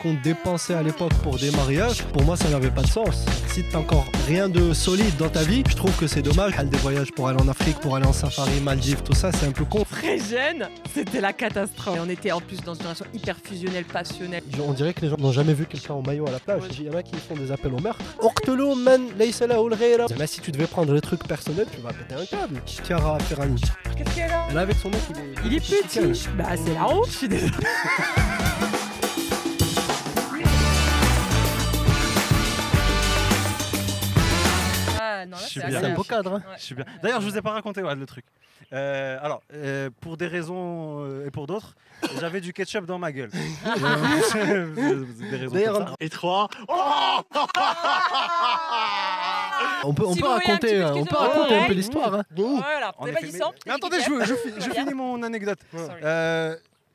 qu'on dépensait à l'époque pour des mariages, pour moi ça n'avait pas de sens. Si t'as encore rien de solide dans ta vie, je trouve que c'est dommage. Des voyages pour aller en Afrique, pour aller en safari, Maldives, tout ça, c'est un peu con. Très jeune, c'était la catastrophe. Et on était en plus dans une relation hyper fusionnelle, passionnelle. On dirait que les gens n'ont jamais vu quelqu'un en maillot à la plage. Il y en a qui font des appels au meurtre. Uqtulu man. Mais si tu devais prendre des trucs personnels, tu vas péter un câble. Chiara Ferrani. Qu'est-ce qu'elle a est avec son mec, il est. Il est petit. Bah c'est la honte, je suis désolée. Ah, non, là, c'est bien. C'est un beau cadre. hein. Ouais. Je suis bien. D'ailleurs, je vous ai pas raconté ouais, le truc. Euh, alors, euh, pour des raisons euh, et pour d'autres, j'avais du ketchup dans ma gueule. Des raisons D'ailleurs, comme ça. Et trois. On peut, on Si peut raconter, on peut raconter un peu l'histoire. hein. Voilà, t'es pas dit mais- ça Mais attendez, je, finis mon anecdote.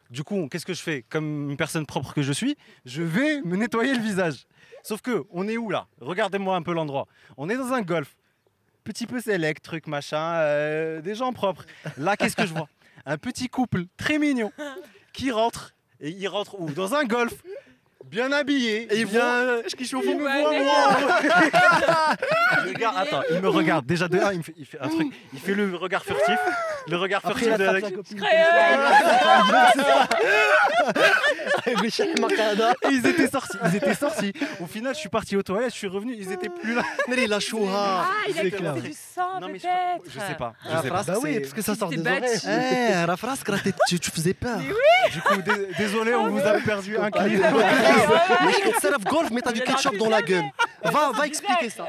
Du coup, qu'est-ce que je fais Comme une personne propre que je suis, je vais me nettoyer le visage. Sauf que, on est où là? Regardez-moi un peu l'endroit. On est dans un golf. Petit peu select, truc machin, euh, des gens propres. Là, qu'est-ce que je vois? Un petit couple très mignon qui rentre. Et il rentre où? Dans un golf. Bien habillé. Et ils bien... Est-ce qu'ils sont Il me moi Le gars, attends, il me regarde. Déjà, de un, il me fait, il fait un truc. Il fait le regard furtif. Le regard Après, furtif il de la- sa copine. Et ils étaient sortis, ils étaient sortis. Au final, je suis parti aux toilettes, je suis revenu, ils étaient plus là. Mais la chouha. Ah, il a clair. du sang je, peut-être. je sais pas. Je Ah, sais pas. Bah oui, parce que ça sort des oreilles. Eh, la phrase, tu, tu faisais peur. Du coup, dé- désolé, on vous a perdu un client. Le golf, mais t'as du ketchup dans la gueule. Va, va expliquer ça.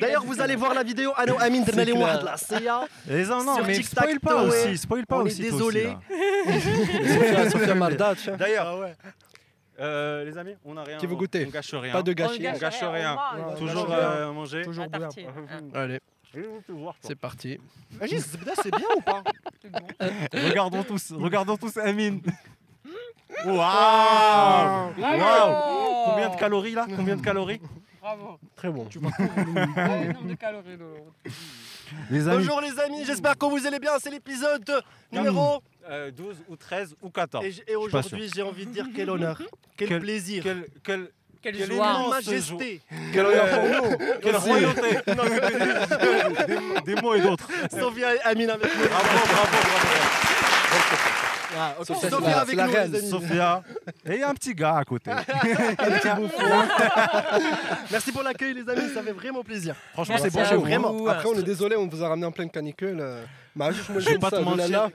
D'ailleurs, vous allez voir la vidéo. Amin Dermali clair. Wahad la non, mais TikTok, spoil pas aussi, spoil pas désolé. D'ailleurs, euh, les amis, on a rien. Qui veut on- goûter On gâche rien. Pas de On gâchis. gâche on gâche rien, Toujours euh, manger. Toujours bien. Allez, c'est parti. Vas-y, Zbda, c'est bien ou pas? C'est bon. Regardons tous, regardons tous Amine. Waouh Bravo. Waouh Combien de calories là? Combien de calories? Bravo. Très bon. Ah, le nombre de calories, Lolo. Les amis, Bonjour les amis, j'espère que vous allez bien. C'est l'épisode numéro. euh, 12 ou 13 ou 14. Et, aujourd'hui, j'ai envie de dire quel honneur, quel, Quel- plaisir, Quel, quel, Quelle Quel joie. majesté. quel honneur pour nous Quelle royauté Non, des, des mots et d'autres. Sophia et Amine avec nous. Bravo, bravo, bravo. Ah. Sophia, Sophia c'est la- avec la nous, reine. les amis. Sophia. Et il y a un petit gars à côté. Merci pour l'accueil les amis, ça fait vraiment plaisir. Franchement, c'est bon à chez vous. vous. Vraiment. Après, on est désolé, on vous a ramené en pleine canicule. bah, juste moi, Je vais pas te mentir. Là,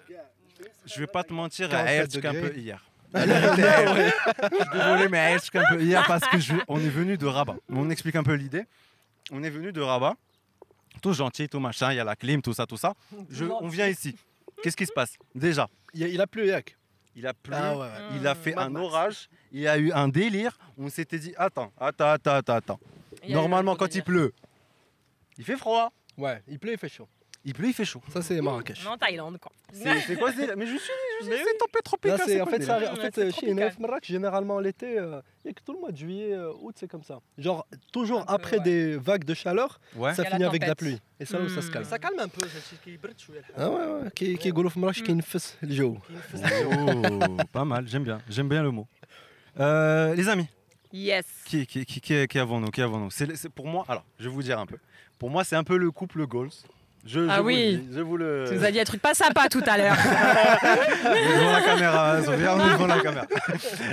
Je vais pas te mentir, 44 elle un peu hier. Je suis désolé, mais elle un peu hier parce que je, on est venu de Rabat. On explique un peu l'idée. On est venu de Rabat, tout gentil, tout machin, il y a la clim, tout ça, tout ça. Je- on vient ici. Qu'est-ce qui se passe? Déjà, il, a- il a plu, Yak. il a plu, Ah ouais, ouais. il a fait un Max. orage, il y a eu un délire. On s'était dit, attends, attends, attends, attends, attends. Normalement, quand il pleut, il fait froid. Ouais, il pleut, il fait chaud. Il pleut, il fait chaud. Ça, c'est Marrakech. On est en Thaïlande, quoi. C'est quoi Mais je suis dit, c'est tempête en fait, ça, en fait euh, chez Marrakech, généralement, l'été, euh, il n'y a que tout le mois de juillet, euh, août, c'est comme ça. Genre, toujours après des vagues de chaleur, ça finit avec de la pluie. Et ça, ça se calme. Ça calme un peu, Ah ouais, ouais. Qui est Marrakech, qui est le jour. Oh, pas mal, j'aime bien. J'aime bien le mot. Les amis. Yes. Qui, qui, qui avant nous, qui nous. pour moi, alors, je vais vous dire un peu. Pour moi, c'est un peu le couple Goals. Je, Ah je vous oui. dis, je vous le. Tu nous as dit un truc pas sympa tout à l'heure. devant la caméra, Sophia, on est devant la caméra.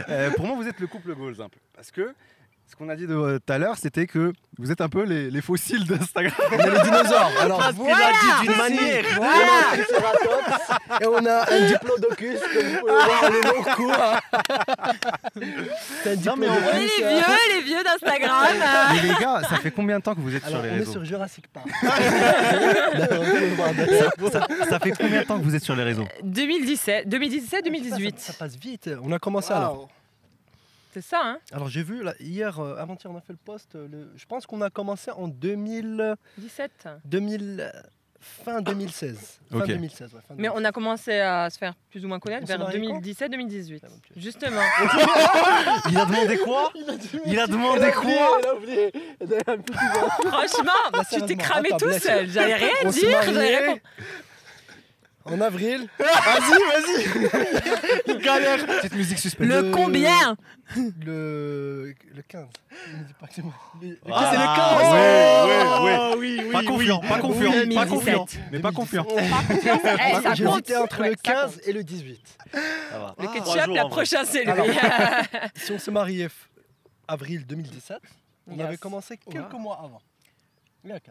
Euh, pour moi, vous êtes le couple goals un peu. Parce que ce qu'on a dit de- euh, tout à l'heure, c'était que vous êtes un peu les, les fossiles d'Instagram. On est les dinosaures. Alors, Parce a dit d'une manière. Voilà. et on a un diplodocus, comme vous pouvez voir, le long Non, mais. On est les vieux, les vieux d'Instagram. Mais les gars, ça fait combien de temps que vous êtes Alors, sur les on est réseaux sur Jurassic Park. On ça, ça fait combien de temps que vous êtes sur les réseaux 2017, 2017, Ça, 2018. ça passe vite. On a commencé alors. C'est ça, hein Alors j'ai vu là, hier, euh, avant-hier, on a fait le post. euh, le- je pense qu'on a commencé en 2000, 17. 2000 euh, fin 2016. Fin Ok. 2016, ouais, fin Mais on a commencé à se faire plus ou moins connaître On s'est vers marié quand 2017-2018. Ah. Justement. Il a demandé quoi Il a demandé quoi Il a oublié. Il a un petit peu- Franchement, tu t'es cramé attends, tout seul. J'allais rien On s'est dire. En avril. Vas-y, vas-y. Galère. Petite musique suspecte. Le combien Le. Le 15. Ne dis pas que c'est moi. Le- Ah, c'est le 15. ouais, ouais, ouais. Oh, oui, oui, Pas oui. confiant, pas confiant, pas 2017. confiant. Mais pas confiant. Eh, ça J'ai compte. hésité entre Ouais, le ça 15 compte. et le 18. Le Trois ketchup, jours, la prochaine, c'est lui. Alors, Si on s'est marié f- avril 2017, on Yes. avait commencé quelques mois avant.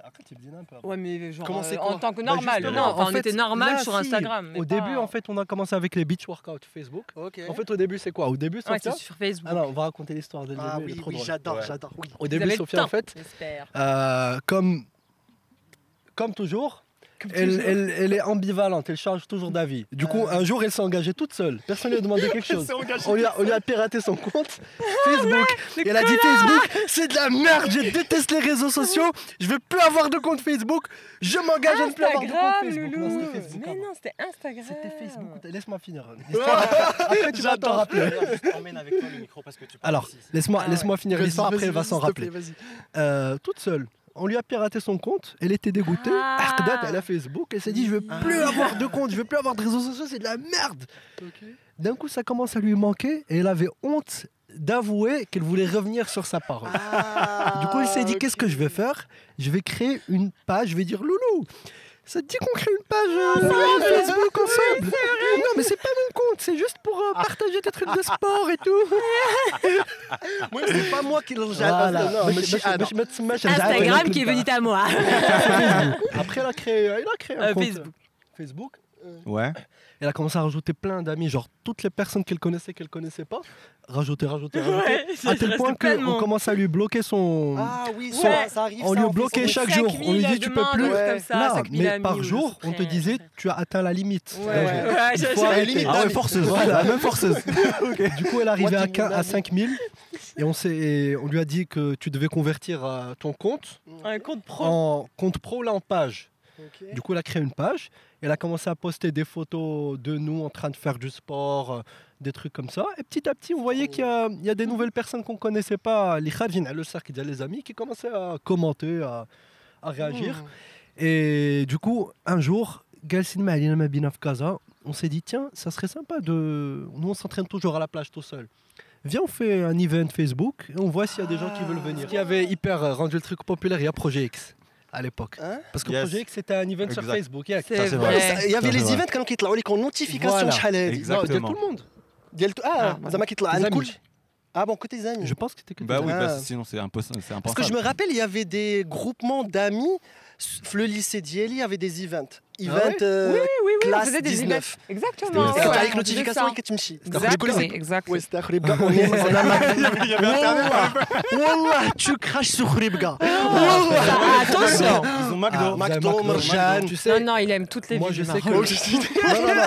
Après, tu un peu avant. Ouais, mais genre, Comment euh, en tant que Bah, normal. justement, non, enfin, en on fait, était normal là, sur si. Instagram. mais Au pas- début, en fait, on a commencé avec les beach workout Facebook. Ok. En fait, au début, c'est quoi? Au début, Ouais, Sophia. c'est sur Facebook. Ah non, on va raconter l'histoire de Ah début, oui, oui, j'adore, Ouais. j'adore. Oui. Au Vous début, Sophia, en fait, euh, comme, comme toujours, elle, elle- elle est ambivalente, elle change toujours d'avis. Du coup, un jour, elle s'est engagée toute seule. Personne ne lui a demandé quelque chose. On lui, a, on lui a piraté son compte Facebook. Et elle a dit Facebook, c'est de la merde, je déteste les réseaux sociaux, je veux plus avoir de compte Facebook, je m'engage à ne plus avoir de compte Instagram, Facebook. Loulou. Non, Facebook Mais avant. non, c'était Instagram. C'était Facebook. Laisse-moi finir. Après, tu vas t'en rappeler. Emmène avec toi le micro parce que tu parles Alors, laisse-moi Ah laisse-moi finir l'histoire, après elle va s'en rappeler. Euh, toute seule. On lui a piraté son compte, elle était dégoûtée. Ah. Elle a Facebook, elle s'est dit je veux plus avoir de compte, je veux plus avoir de réseaux sociaux, c'est de la merde. D'un coup, ça commence à lui manquer et elle avait honte d'avouer qu'elle voulait revenir sur sa parole. Du coup, elle s'est dit qu'est-ce que je vais faire? Je vais créer une page, je vais dire Loulou. Ça te dit qu'on crée une page euh, ah, Facebook ensemble Non, mais c'est pas mon compte, c'est juste pour euh, ah. partager tes trucs de sport et tout. Moi, c'est pas moi qui l'ai Voilà. Ah, Instagram qui est venu à moi. Après, il a créé, il a créé un euh, compte, Facebook? Ouais. Elle a commencé à rajouter plein d'amis, genre toutes les personnes qu'elle connaissait, qu'elle connaissait pas. Rajouter, rajouter, rajouter. Ouais, à tel point qu'on commence à lui bloquer son. Ah oui, Ouais. ça, arrive. On ça, lui a en bloqué Facebook. chaque jour. On lui dit tu peux plus. Comme ça, Là, 5000 mais par ou jour, on te disait tu as atteint la limite. Ouais, Ah forceuse. Voilà. La même forceuse. Du coup, elle arrivait à, tu 15 me à l'as 5000 et on, s'est- et on lui a dit que tu devais convertir euh, ton compte Un compte pro. en compte pro, là en page. Du coup, elle a créé une page. Elle a commencé à poster des photos de nous en train de faire du sport, euh, des trucs comme ça. Et petit à petit, on voyait qu'il y a, il y a des nouvelles personnes qu'on connaissait pas, les kharjin, le cercle des amis, qui commençaient à commenter, à, à réagir. Et du coup, un jour, on s'est dit, tiens, ça serait sympa de. Nous, on s'entraîne toujours à la plage tout seul. Viens, on fait un event Facebook et on voit s'il y a des gens qui veulent venir. Ce qui avait hyper euh, rendu le truc populaire, il y a Projet X à l'époque. Hein Parce que yes. Project, c'était un event exact. sur Facebook. Il y avait les events quand ils ont les notifications. Voilà. Exactement. tout le monde. Ah, ah, ah bon, côté des amis. Je pense que c'était que Bah oui, ah. bah, sinon c'est impossible. Parce que je me rappelle, il y avait des groupements d'amis. Le lycée d'Yeli avait des events. Ah event ah ouais euh, oui, oui, oui, class on faisait des 19 exactement. Ouais, avec notification et Katimchi exactement exactement. Il y avait internet. Wallah tu craches sur Khribga ah. ah, attention. Ils ont McDo McDo non non il aime toutes les villes. moi je sais que non non non.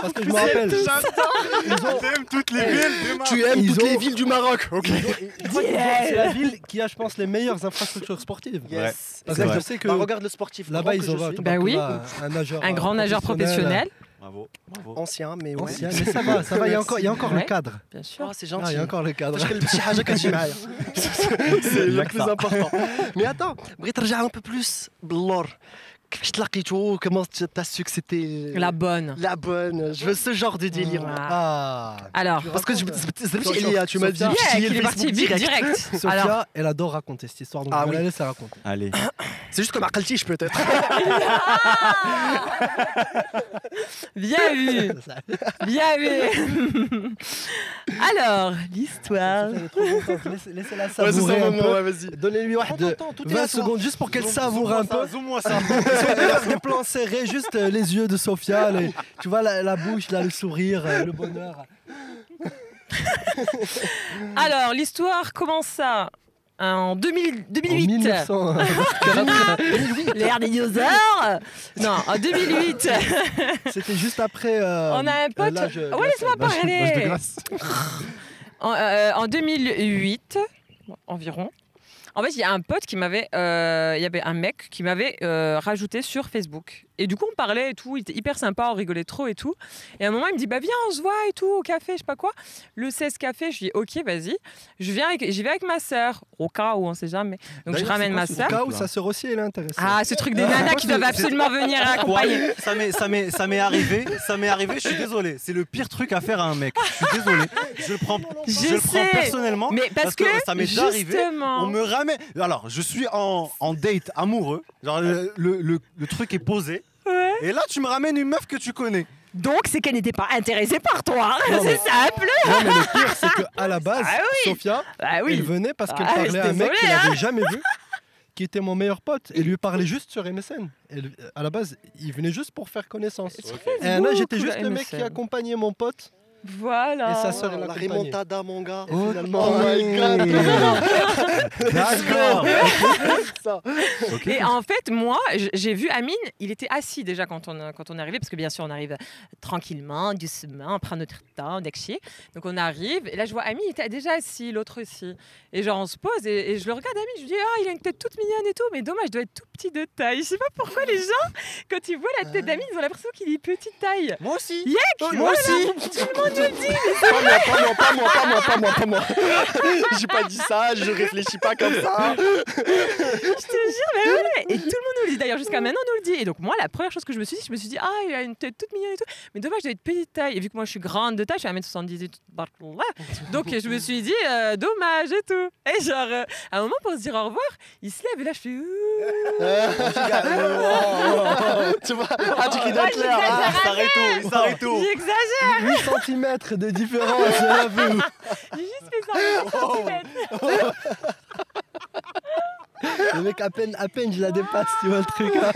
Parce que je me rappelle. tu aimes toutes les villes tu aimes toutes les villes du Maroc. Ok. c'est la ville qui a je pense les meilleures infrastructures sportives. Yes. Parce que je sais que bah, regarde le sportif. là-bas ils ont bah oui un, grand nageur professionnel. Bravo, bravo. Ancien, mais ouais. ancien. Mais ça va, ça va. Il y a encore, le cadre. Bien sûr. C'est gentil. Ah, il y a encore le cadre. c'est le plus important. Mais attends, Brit un peu plus. Blor. كيفاش تلاقيتو Comment t'as su que c'était La bonne. la bonne Je veux ce genre de délire. là. Ah. Ah. Alors, Parce que je- Sophia- Elia, tu m'as dit Sophia- yeah, piller qu'il le est parti Facebook vite, direct. direct. Sophia, Alors, elle adore raconter cette histoire, donc Ah je vais la oui. laisser raconter. Allez. C'est juste comme Akaltiche peut-être. bien vu, bien vu. Alors, l'histoire. Elle est trop contente, laissez- Laissez-la Ouais, c'est savourer son un moment, peu. ouais, vas-y. Donnez-lui واحد de Attends, tout est 20 à toi. secondes juste pour qu'elle savoure un peu. Zoom-moi ça. Des plans serrés, juste euh, les yeux de Sophia, les- tu vois la, la bouche, là, le sourire, euh, le bonheur. Alors, l'histoire commence ça en 2000 En 2008. 1900. L'ère des dinosaures Non, en 2008. C'était juste après. euh, On a un pote- Ouais, laisse-moi parler. En, euh, en 2008, environ. En fait, il y a un pote qui m'avait. euh, avait un mec qui m'avait euh, rajouté sur Facebook. Et du coup, on parlait et tout. Il était hyper sympa, on rigolait trop et tout. Et à un moment, il me dit Bah, viens, on se voit et tout, au café, je sais pas quoi. Le 16 café, je lui dis Ok, vas-y. Je viens avec- J'y vais avec ma sœur, au cas où on sait jamais. Donc, je ramène ma ce Au sœur. cas où ça sœur aussi, elle est intéressée. Ah, ce truc des nanas qui doivent absolument venir accompagner. Ça m'est, ça m'est, ça m'est arrivé, ça m'est arrivé, je suis désolé. C'est le pire truc à faire à un mec. Je suis désolé. Je le prends, je Je le prends personnellement. Mais parce, Parce que ça m'est déjà arrivé, On me ramène. Alors, je suis en, en date amoureux. Genre, le, le- le- le truc est posé. Ouais. Et là, tu me ramènes une meuf que tu connais. Donc, c'est qu'elle n'était pas intéressée par toi. C'est simple. Non, mais le pire, c'est qu'à la base, Ah Sophia, Ah elle oui. venait parce qu'elle Ah, parlait à un mec qu'elle hein. n'avait jamais vu, qui était mon meilleur pote, et lui parlait juste sur MSN. Elle- à la base, il venait juste pour faire connaissance. Et là, j'étais juste le mec qui accompagnait mon pote. Voilà. Et sa sœur, elle la l'accompagnait. remontada, mon gars. Oh, finalement. oh my god. D'accord. Ça. Et en fait, moi, j'ai vu Amine, il était assis déjà quand on, quand on est arrivé, parce que bien sûr, on arrive tranquillement, doucement, on prend notre temps, on est chier. Donc on arrive, et là, je vois Amine, il était déjà assis, l'autre aussi. Et genre, on se pose, et, et je le regarde, Amine, je lui dis, ah, il a une tête toute mignonne et tout, mais dommage, il doit être tout petit de taille. Je sais pas pourquoi les gens, quand ils voient la tête d'Amine, ils ont l'impression qu'il est petite taille. Moi aussi. Yek Moi aussi. Tout le monde le dit Pas moi, pas moi, pas moi, pas moi, pas moi, pas moi. J'ai pas dit ça, je réfléchis pas comme ça. Je te jure, mais ouais. Et tout le monde nous le dit. D'ailleurs, jusqu'à maintenant, on nous le dit. Et donc, moi, la première chose que je me suis dit, je me suis dit, ah, il a une tête toute mignonne et tout. Mais dommage, il doit être petite taille. Et vu que moi, je suis grande de taille, je suis à 1m78. barkallah. Donc, je me suis dit, euh, dommage et tout. Et genre, euh, à un moment, pour se dire au revoir, il se lève et là, je fais. Tu vois, ah, tu cries Ouais, clair. Ah, s'arrête tôt. J'exagère, 8 cm de différence, j'ai juste fait ça. Le mec, à peine, à peine je la dépasse, tu vois le truc. hein.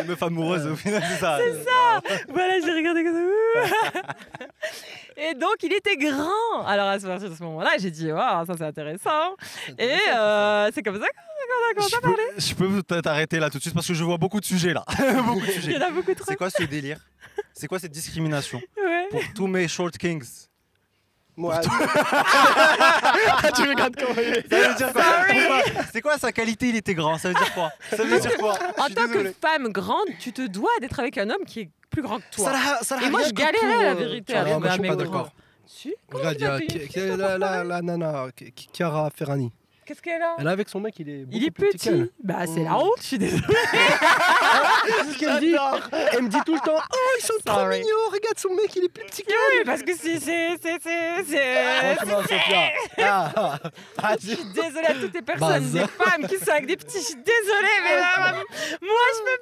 Une meuf amoureuse, au final, c'est ça. Voilà, j'ai regardé comme ça. Et donc, il était grand. Alors, à ce, moment-là, j'ai dit, waouh, ça c'est intéressant. Et euh, c'est comme ça qu'on a commencé Je à parler. peux, je peux peut-être t'arrêter là tout de suite parce que je vois beaucoup de sujets là. beaucoup de Il y sujets. en a beaucoup trop. C'est quoi ce délire? C'est quoi cette discrimination? Ouais. pour tous mes short kings Moi. Ah, tu regardes comment il est. Ça veut dire quoi C'est quoi sa qualité? Il était grand. Ça veut dire quoi? Ça veut dire quoi? En tant que femme grande, tu te dois d'être avec un homme qui est plus grand que toi. Sarah, Et moi, je galérais, pour, la vérité, Ah, à moi, je suis pas grand. d'accord. Regarde, tu il y a la, nana, Chiara Ferrani. Qu'est-ce qu'elle a Elle est avec son mec, il est beaucoup Il est plus petit. Bah, c'est la honte, je suis désolée. C'est ce qu'elle dit. Elle me dit tout le temps Oh, ils sont trop Sorry. mignons, regarde son mec, il est plus petit qu'elle. Oui, parce que c'est. c'est- c'est- c'est- c'est- Franchement, Sophia. Ah, ah, ah, Je suis désolée à toutes les personnes, Base. des femmes qui sont avec des petits. Je suis désolée, mais là, moi, je peux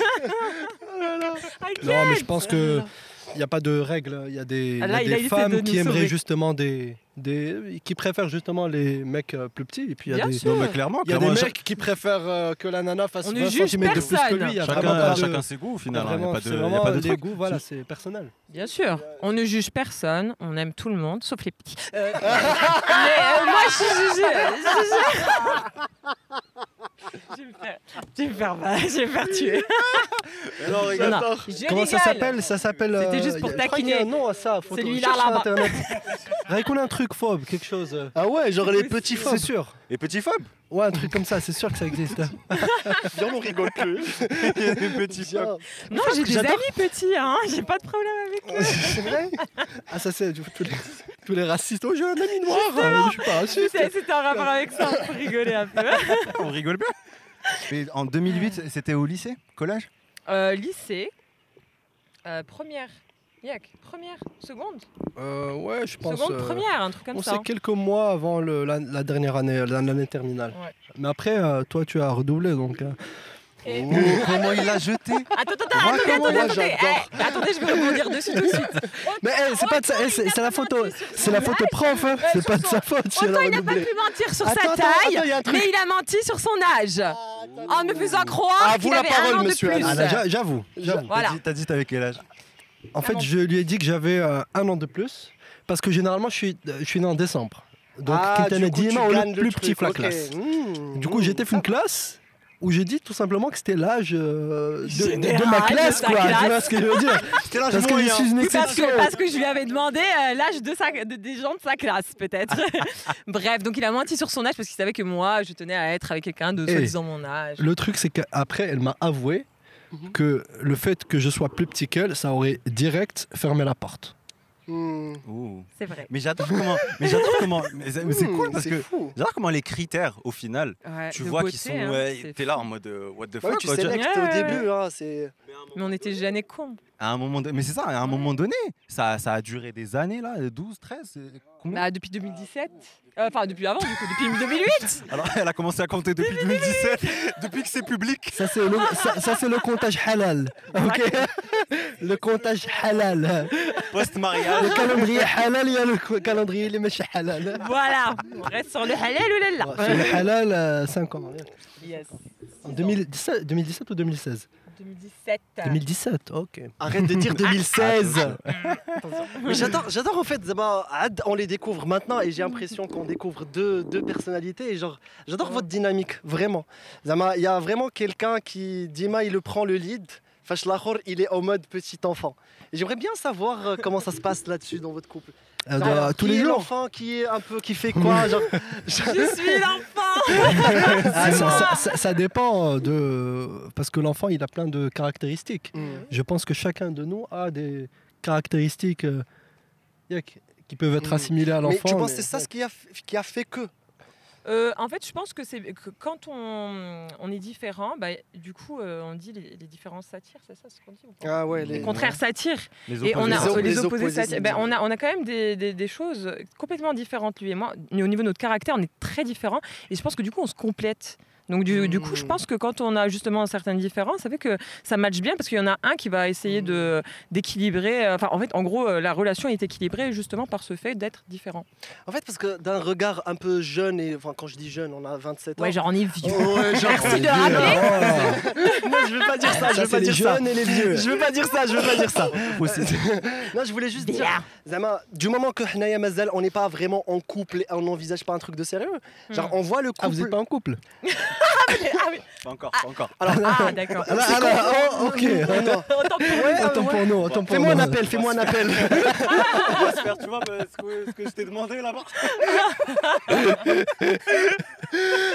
pas. I Non, mais je pense que il n'y a pas de règles. Il y a des, il y a là, il a des essayé de femmes nous qui aimeraient sauver. justement des, des. qui préfèrent justement les mecs euh, plus petits. Et puis il y a Bien des. sûr. Non, mais clairement, Il y a des clairement, mecs qui préfèrent euh, que la nana fasse On ne 20 juge cm de plus que personne. lui. Il y a chacun, vraiment pas de- chacun ses goûts au final. hein, Il n'y vraiment- a pas de, c'est il y a vraiment pas de les truc. goûts, voilà, c'est personnel. Bien sûr, on ne juge personne, on aime tout le monde, sauf les petits. Euh, mais euh, moi, je suis jugée. Je vais me faire, je vais me faire, je vais me faire tuer. Non, Non, regarde. non, je Comment ça rigole. s'appelle? Ça s'appelle. C'était juste pour y a- je crois qu'il y a taquiner. un nom à ça. faut- Celui-là, cherche sur là-bas. Internet. Raconte un truc phobe, quelque chose. euh, Ah ouais, genre les C'est petits C'est phobes. sûr. Et petit phobe Ouais, un truc comme ça, c'est sûr que ça existe. Viens, on rigole plus. Il y a des petits phobes. Non, j'ai des J'adore. amis petits, hein. j'ai pas de problème avec eux. c'est vrai Ah, ça c'est tous les, tous les racistes. Oh, j'ai un ami noir. euh, Je suis pas raciste. C'est- C'était en rapport avec ça, pour rigoler un peu. On rigole bien. Mais en 2008, c'était au lycée Collège? Euh, lycée, euh, première, Yak, première, seconde, Euh, ouais, je pense. seconde, euh, première, un truc comme On ça. sait quelques mois avant le- la, la dernière année, la- l'année terminale. Ouais. Mais après, euh, toi, tu as redoublé, donc. euh, Et- Oh, comment il l'a jeté Attends, attends, Moi, attendez, comment attendez, attendez, eh, attendez, je vais rebondir dessus tout de suite. Mais c'est pas de ça, c'est c'est la photo, c'est la photo prof, hein. c'est pas de sa faute Autant il n'a pas pu mentir sur Attends, sa attends, taille, attends, mais il a menti sur son âge. En me faisant croire Ah, qu'il avait parole, un an de plus. Ah, j'a- j'avoue, j'avoue. Voilà. T'as dit- T'as dit t'avais quel âge En fait, Ah, je lui ai dit que j'avais euh, un an de plus, parce que généralement, je suis, je suis né en décembre. Donc, Ah, tu ont gagnes le le plus petit la ok. classe. Mmh, Du coup, mmh. j'étais fait une classe où j'ai dit tout simplement que c'était l'âge euh, de, de- de ma de classe, sa quoi. Tu classe. vois ce que je veux dire? C'était l'âge Parce que je suis une parce, que, parce que je lui avais demandé euh, l'âge de sa, de- des gens de sa classe, peut-être. Bref, donc il a menti sur son âge parce qu'il savait que moi, je tenais à être avec quelqu'un de Eh. soi-disant mon âge. Le truc, c'est qu'après, elle m'a avoué Mhm. que le fait que je sois plus petit qu'elle, ça aurait direct fermé la porte. Hmm. C'est vrai. Mais j'adore comment. Mais j'adore comment. Mais c'est mais c'est Hmm, cool parce que. J'adore comment les critères, au final, Ouais, tu vois qu'ils sont. hein, ouais, T'es là en mode euh, what the Ouais, fuck. tu quoi, sélectes Ouais, au ouais, début, hein, c'est. Mais on était jeunes et cons. À un moment donné, mais c'est ça, à un moment donné, ça, ça a duré des années là, 12, 13, c'est- combien Bah, depuis 2017. Euh, Enfin, depuis avant, du coup, depuis 2008. Alors elle a commencé à compter depuis 2017, depuis que c'est public. Ça, c'est le, ça, ça, c'est le comptage halal. Ok? Le comptage halal. Post-mariage. Le calendrier halal, il y a le calendrier les mèches halal. voilà. On reste sur le halal ou là Ouais, C'est le halal 5 ans. Yes. En 2017, 2017 ou 2016 2017. 2017, ok. Arrête de dire 2016. Attention. Mais j'adore, j'adore en fait, Zama, Ad, on les découvre maintenant et j'ai l'impression qu'on découvre deux, deux personnalités et genre, j'adore votre dynamique, vraiment. Zama, il y a vraiment quelqu'un qui, Dima, il le prend le lead, Lahor, il est en mode petit enfant. Et j'aimerais bien savoir euh, comment ça se passe là-dessus dans votre couple. Euh, Genre, tous qui les est jours. l'enfant qui est un peu, qui fait quoi genre, Je suis l'enfant. Ah, ça, ça- ça- ça dépend de. Parce que l'enfant, il a plein de caractéristiques. Hmm. Je pense que chacun de nous a des caractéristiques euh, qui peuvent être Mm. assimilées à Mais l'enfant. tu penses que mais- c'est ça ce qui a, qui a fait que Euh, en fait, je pense que c'est que quand on, on est différent, bah, du coup, euh, on dit les, les différences s'attirent, c'est ça ce qu'on dit ou pas? Ah ouais, Les les... contraires s'attirent. Les Et on a Les les, opposés. Ben, on, a, on a quand même des, des- des choses complètement différentes, lui et moi. Mais Au niveau de notre caractère, on est très différents. Et je pense que du coup, on se complète. Donc du, du coup, je Mm. pense que quand on a justement certaines différences, ça fait que ça matche bien parce qu'il y en a un qui va essayer de d'équilibrer. euh, Enfin, en fait, en gros, euh, la relation est équilibrée justement par ce fait d'être différent. En fait, parce que d'un regard un peu jeune, et enfin quand je dis jeune, on a 27 ans. Ouais, genre on est vieux. Oh, ouais, genre, Merci de rappeler. oh. non, je veux pas dire ça, je Ça, veux c'est pas les dire ça. jeunes et les vieux. Je veux pas dire ça, je veux pas dire ça. non, je voulais juste dire. Zama, du moment que Hnaya Mazal, on n'est pas vraiment en couple et on n'envisage pas un truc de sérieux. Genre, on voit le couple. Ah, vous n'êtes pas en couple? Ah oui. Pas encore, pas encore. Ah, d'accord. Ah, là, ah, là, oh, ok. Attends, Autant pour Ouais. Autant pour nous, autant pour Fais-moi un appel, fais-moi un appel. On va se faire, tu vois, bah, ce que, ce que je t'ai demandé là-bas.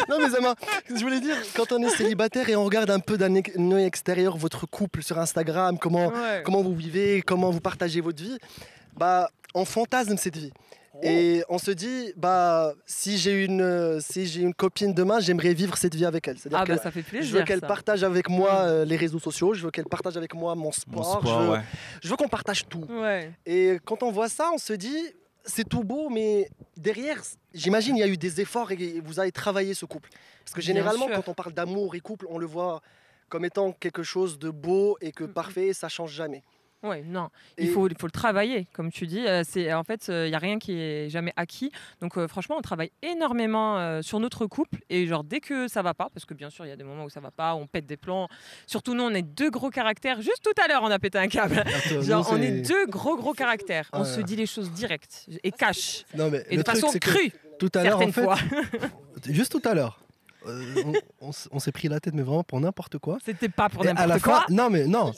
non, mais Zama, je voulais dire, quand on est célibataire et on regarde un peu d'un œil extérieur votre couple sur Instagram, comment, Ouais. comment vous vivez, comment vous partagez votre vie, bah, on fantasme cette vie. Et on se dit, bah, si j'ai une, si j'ai une copine demain, j'aimerais vivre cette vie avec elle. C'est-à-dire Ah bah que ça fait plaisir. je veux qu'elle partage avec moi euh, les réseaux sociaux, je veux qu'elle partage avec moi mon sport, je veux, ouais. je veux qu'on partage tout. Ouais. Et quand on voit ça, on se dit, c'est tout beau, mais derrière, j'imagine, il y a eu des efforts et vous avez travaillé ce couple. Parce que généralement, quand on parle d'amour et couple, on le voit comme étant quelque chose de beau et que Mm, mm. parfait, ça change jamais. Ouais, non, Et- il faut, il faut le travailler, comme tu dis. euh, C'est en fait, il n'y a rien qui est jamais acquis. Donc euh, franchement, on travaille énormément euh, sur notre couple et genre dès que ça va pas, parce que bien sûr il y a des moments où ça va pas, on pète des plombs. Surtout nous, on est deux gros caractères. Juste tout à l'heure, on a pété un câble. Nous, Genre on est deux gros gros caractères. On Ah, se dit les choses directes et cash Non, mais et le de truc, façon crue Tout à l'heure, en fait, fois. juste tout à l'heure, euh, on, on on s'est pris la tête, mais vraiment pour n'importe quoi. C'était pas pour à n'importe quoi. fin, non mais non,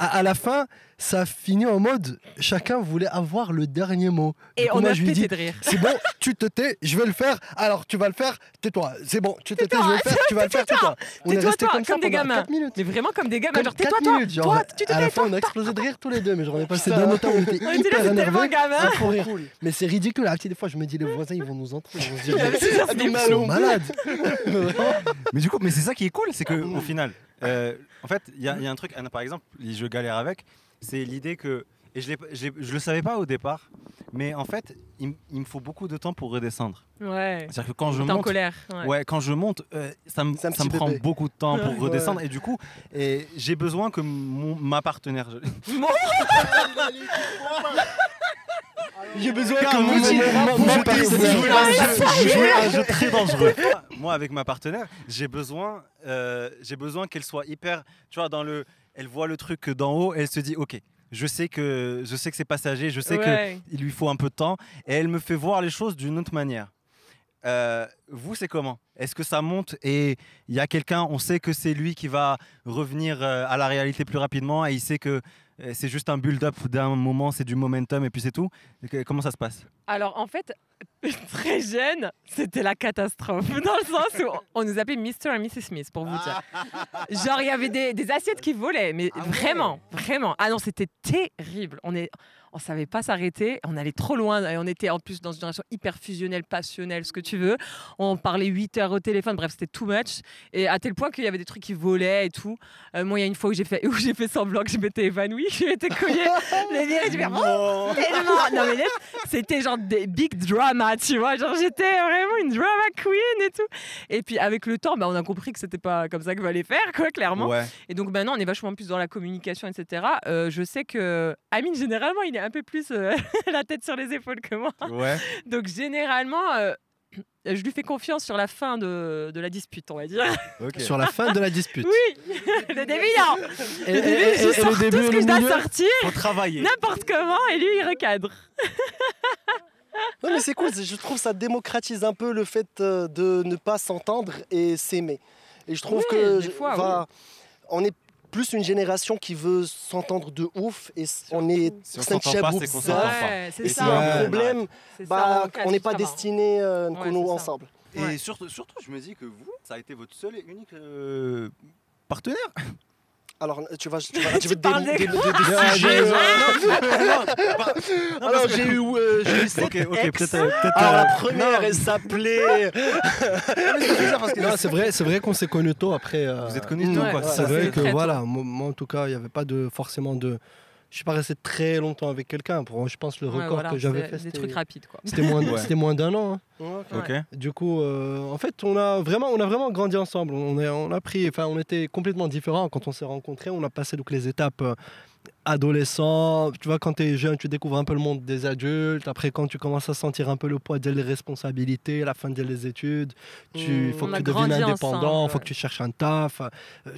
à, à la fin, ça finit en mode chacun voulait avoir le dernier mot. Et coup, on moi, a je lui dis, de rire. c'est bon, tu te tais, je vais le faire. Alors tu vas le faire, tais-toi. C'est bon, tu te tais, je vais le faire, tu vas le faire, tais-toi. On est Tais-toi, resté toi, comme des gamins. 4 minutes. Mais vraiment comme des gamins. Genre tais-toi, toi, genre, toi, tu te à tais, la fin, toi. on a explosé de rire tous les deux, mais j'en ai passé Putain. d'un autre temps, on était On hyper rire. Mais c'est ridicule. À des fois, je me dis, les voisins, ils vont nous entendre. Ils vont se dire, ils sont malades. Mais du coup, mais c'est ça qui est cool, c'est que Mm. au final, euh, en fait, il y, a il y a un truc, Anna, par exemple, je galère avec, c'est l'idée que, et je, je, le savais pas au départ, mais en fait, il, me faut beaucoup de temps pour redescendre. Ouais. C'est-à-dire que quand je T'es en monte, colère. ouais. Ouais, quand je monte, euh, ça me, ça prend bébé. beaucoup de temps pour Ouais. redescendre. Et du coup, et j'ai besoin que mon, ma partenaire. je- J'ai besoin Car mon- mon- mon- mon- mon partenaire- Je jouais un jeu très dangereux. Moi, avec ma partenaire, j'ai besoin, euh, j'ai besoin qu'elle soit hyper. Tu vois, dans le, elle voit le truc d'en haut, elle se dit, ok, je sais que, je sais que c'est passager, je sais que Ouais. il lui faut un peu de temps, et elle me fait voir les choses d'une autre manière. euh, vous, c'est comment? Est-ce que ça monte et il y a quelqu'un, on sait que c'est lui qui va revenir euh, à la réalité plus rapidement et il sait que c'est juste un build-up d'un moment, c'est du momentum et puis c'est tout Comment ça se passe? Alors en fait, très jeune, c'était la catastrophe. Dans le sens où on nous appelait Mr. et Mrs. Smith, pour vous dire. Genre, il y avait des, des assiettes qui volaient, mais Ah ouais. vraiment, vraiment. Ah non, c'était terrible. On est. On savait pas s'arrêter, on allait trop loin et on était en plus dans une relation hyper fusionnelle, passionnelle, ce que tu veux. On parlait 8 heures au téléphone, bref, c'était too much. Et à tel point qu'il y avait des trucs qui volaient et tout. Euh, moi, il y a une fois où j'ai fait, où j'ai fait semblant que je m'étais évanouie, je m'étais cognée les j'ai fait, oh, tellement. Non, mais c'était genre des big drama, tu vois. Genre, j'étais vraiment une drama queen et tout. Et puis, avec le temps, bah, on a compris que c'était pas comme ça qu'il fallait faire, quoi, clairement. Ouais. Et donc, maintenant, on est vachement plus dans la communication, etc. Euh, je sais que Amine, généralement, il est un peu plus euh, la tête sur les épaules que moi. Ouais. Donc, généralement. euh, je lui fais confiance sur la fin de, de la dispute, on va dire. Sur la fin de la dispute. Oui, le début, non. Et, Le début, et- je et sors le début tout ce que je dois sortir, Faut travailler. n'importe comment, et lui, il recadre. Non mais c'est cool, je trouve ça démocratise un peu le fait euh, de ne pas s'entendre et s'aimer. Et je trouve Oui, que des je- fois, va- on est plus une génération qui veut s'entendre de ouf et on est Si on s'entend pas, c'est qu'on ça. s'entend pas. Ouais, c'est Et ça. s'il y a Ouais. un problème, C'est ça, bah, on n'est pas destiné euh, Ouais, nous ensemble. Et Ouais. surtout, surtout, je me dis que vous, ça a été votre seul et unique euh, partenaire. Alors tu vas, tu vas, tu vas dé- des des Ah, sujets, euh, Alors j'ai eu, euh, j'ai eu sept Ok, ok, ex. peut-être. euh, peut-être, Alors la première, elle s'appelait. Non, c'est vrai, c'est vrai qu'on s'est connus tôt après. euh, Vous êtes connus tôt, ouais, quoi, C'est vrai c'est que voilà, moi, moi, en tout cas, il n'y avait pas de forcément de. Je suis pas resté très longtemps avec quelqu'un. Pour je pense le Ouais, record voilà, que j'avais fait, Des c'était trucs rapides, quoi. c'était moins, Ouais. c'était moins d'un an. hein. Ok. Du coup, euh, en fait, on a vraiment, on a vraiment grandi ensemble. On, est, on a pris, enfin, on était complètement différents quand on s'est rencontrés. On a passé donc les étapes euh, adolescent. Tu vois, quand tu es jeune, tu découvres un peu le monde des adultes. Après, quand tu commences à sentir un peu le poids des responsabilités, la fin des études, tu Mmh. faut que tu deviennes indépendant, ensemble, faut que tu cherches un taf, euh,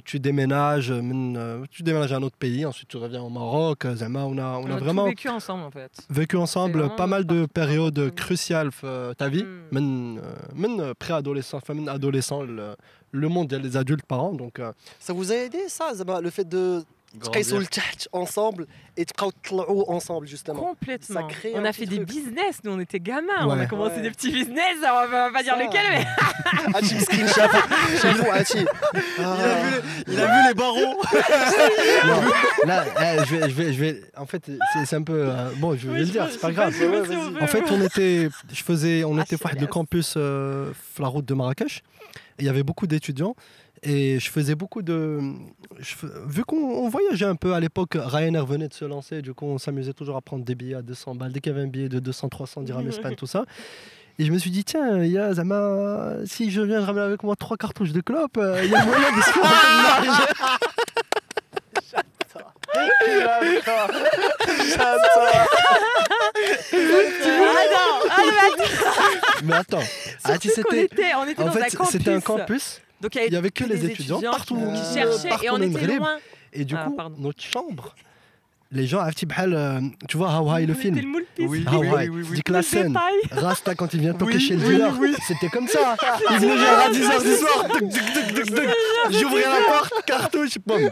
tu déménages, euh, euh, tu déménages à un autre pays, ensuite tu reviens au Maroc. Zama, on a, on a tout vraiment vécu ensemble, en fait. vécu ensemble pas mal de périodes cruciales ta vie, même, même préadolescent, enfin même adolescent, le, le monde des adultes parents. Donc Ça vous a aidé ça, Zama, le fait de تقيسوا لتحت ensemble et تبقاو تطلعوا ensemble justement. Complètement. Ça crée On un a petit fait des truc. business, nous on était gamins, on a Ouais. commencé Ouais. des petits business, on va, on va pas dire Ça. lequel, mais Hachi مسكين شافوا شافوا Hachi. Il a vu les, il a vu les barreaux. non, là, eh, je vais, je vais, je vais. En fait, c'est c'est un peu euh, bon. Je vais le dire, c'est pas grave. Ouais, ouais, vas-y. En fait, on était, je faisais, on Ah, était c'est واحد le bien. campus euh, la route de Marrakech. Et il y avait beaucoup d'étudiants et je faisais beaucoup de, je vu qu'on on voyageait un peu à l'époque, Ryanair venait de se lancer, du coup on s'amusait toujours à prendre des billets à 200 balles, dès qu'il y avait un billet de 200, 300 dirhams Espagne, tout ça. Et je me suis dit tiens, il y a Zama, si je viens de ramener avec moi trois cartouches de clopes, euh, il y a moyen de se faire mais attends, ah, tu était, on était en dans un fait, campus. c'était un campus. Donc Il y avait que les étudiants partout, qui, euh, cherchaient partout et on était loin. Et du Ah, coup, pardon. notre chambre, les gens, euh, tu vois, le film. était le pisse. Oui, oui, ouais, oui, la Le scène. Rasta quand il vient toquer Oui, chez le dealer, oui. c'était comme ça. Il venait genre à 10h du soir, j'ouvrais la porte, cartouche, boum. Mais,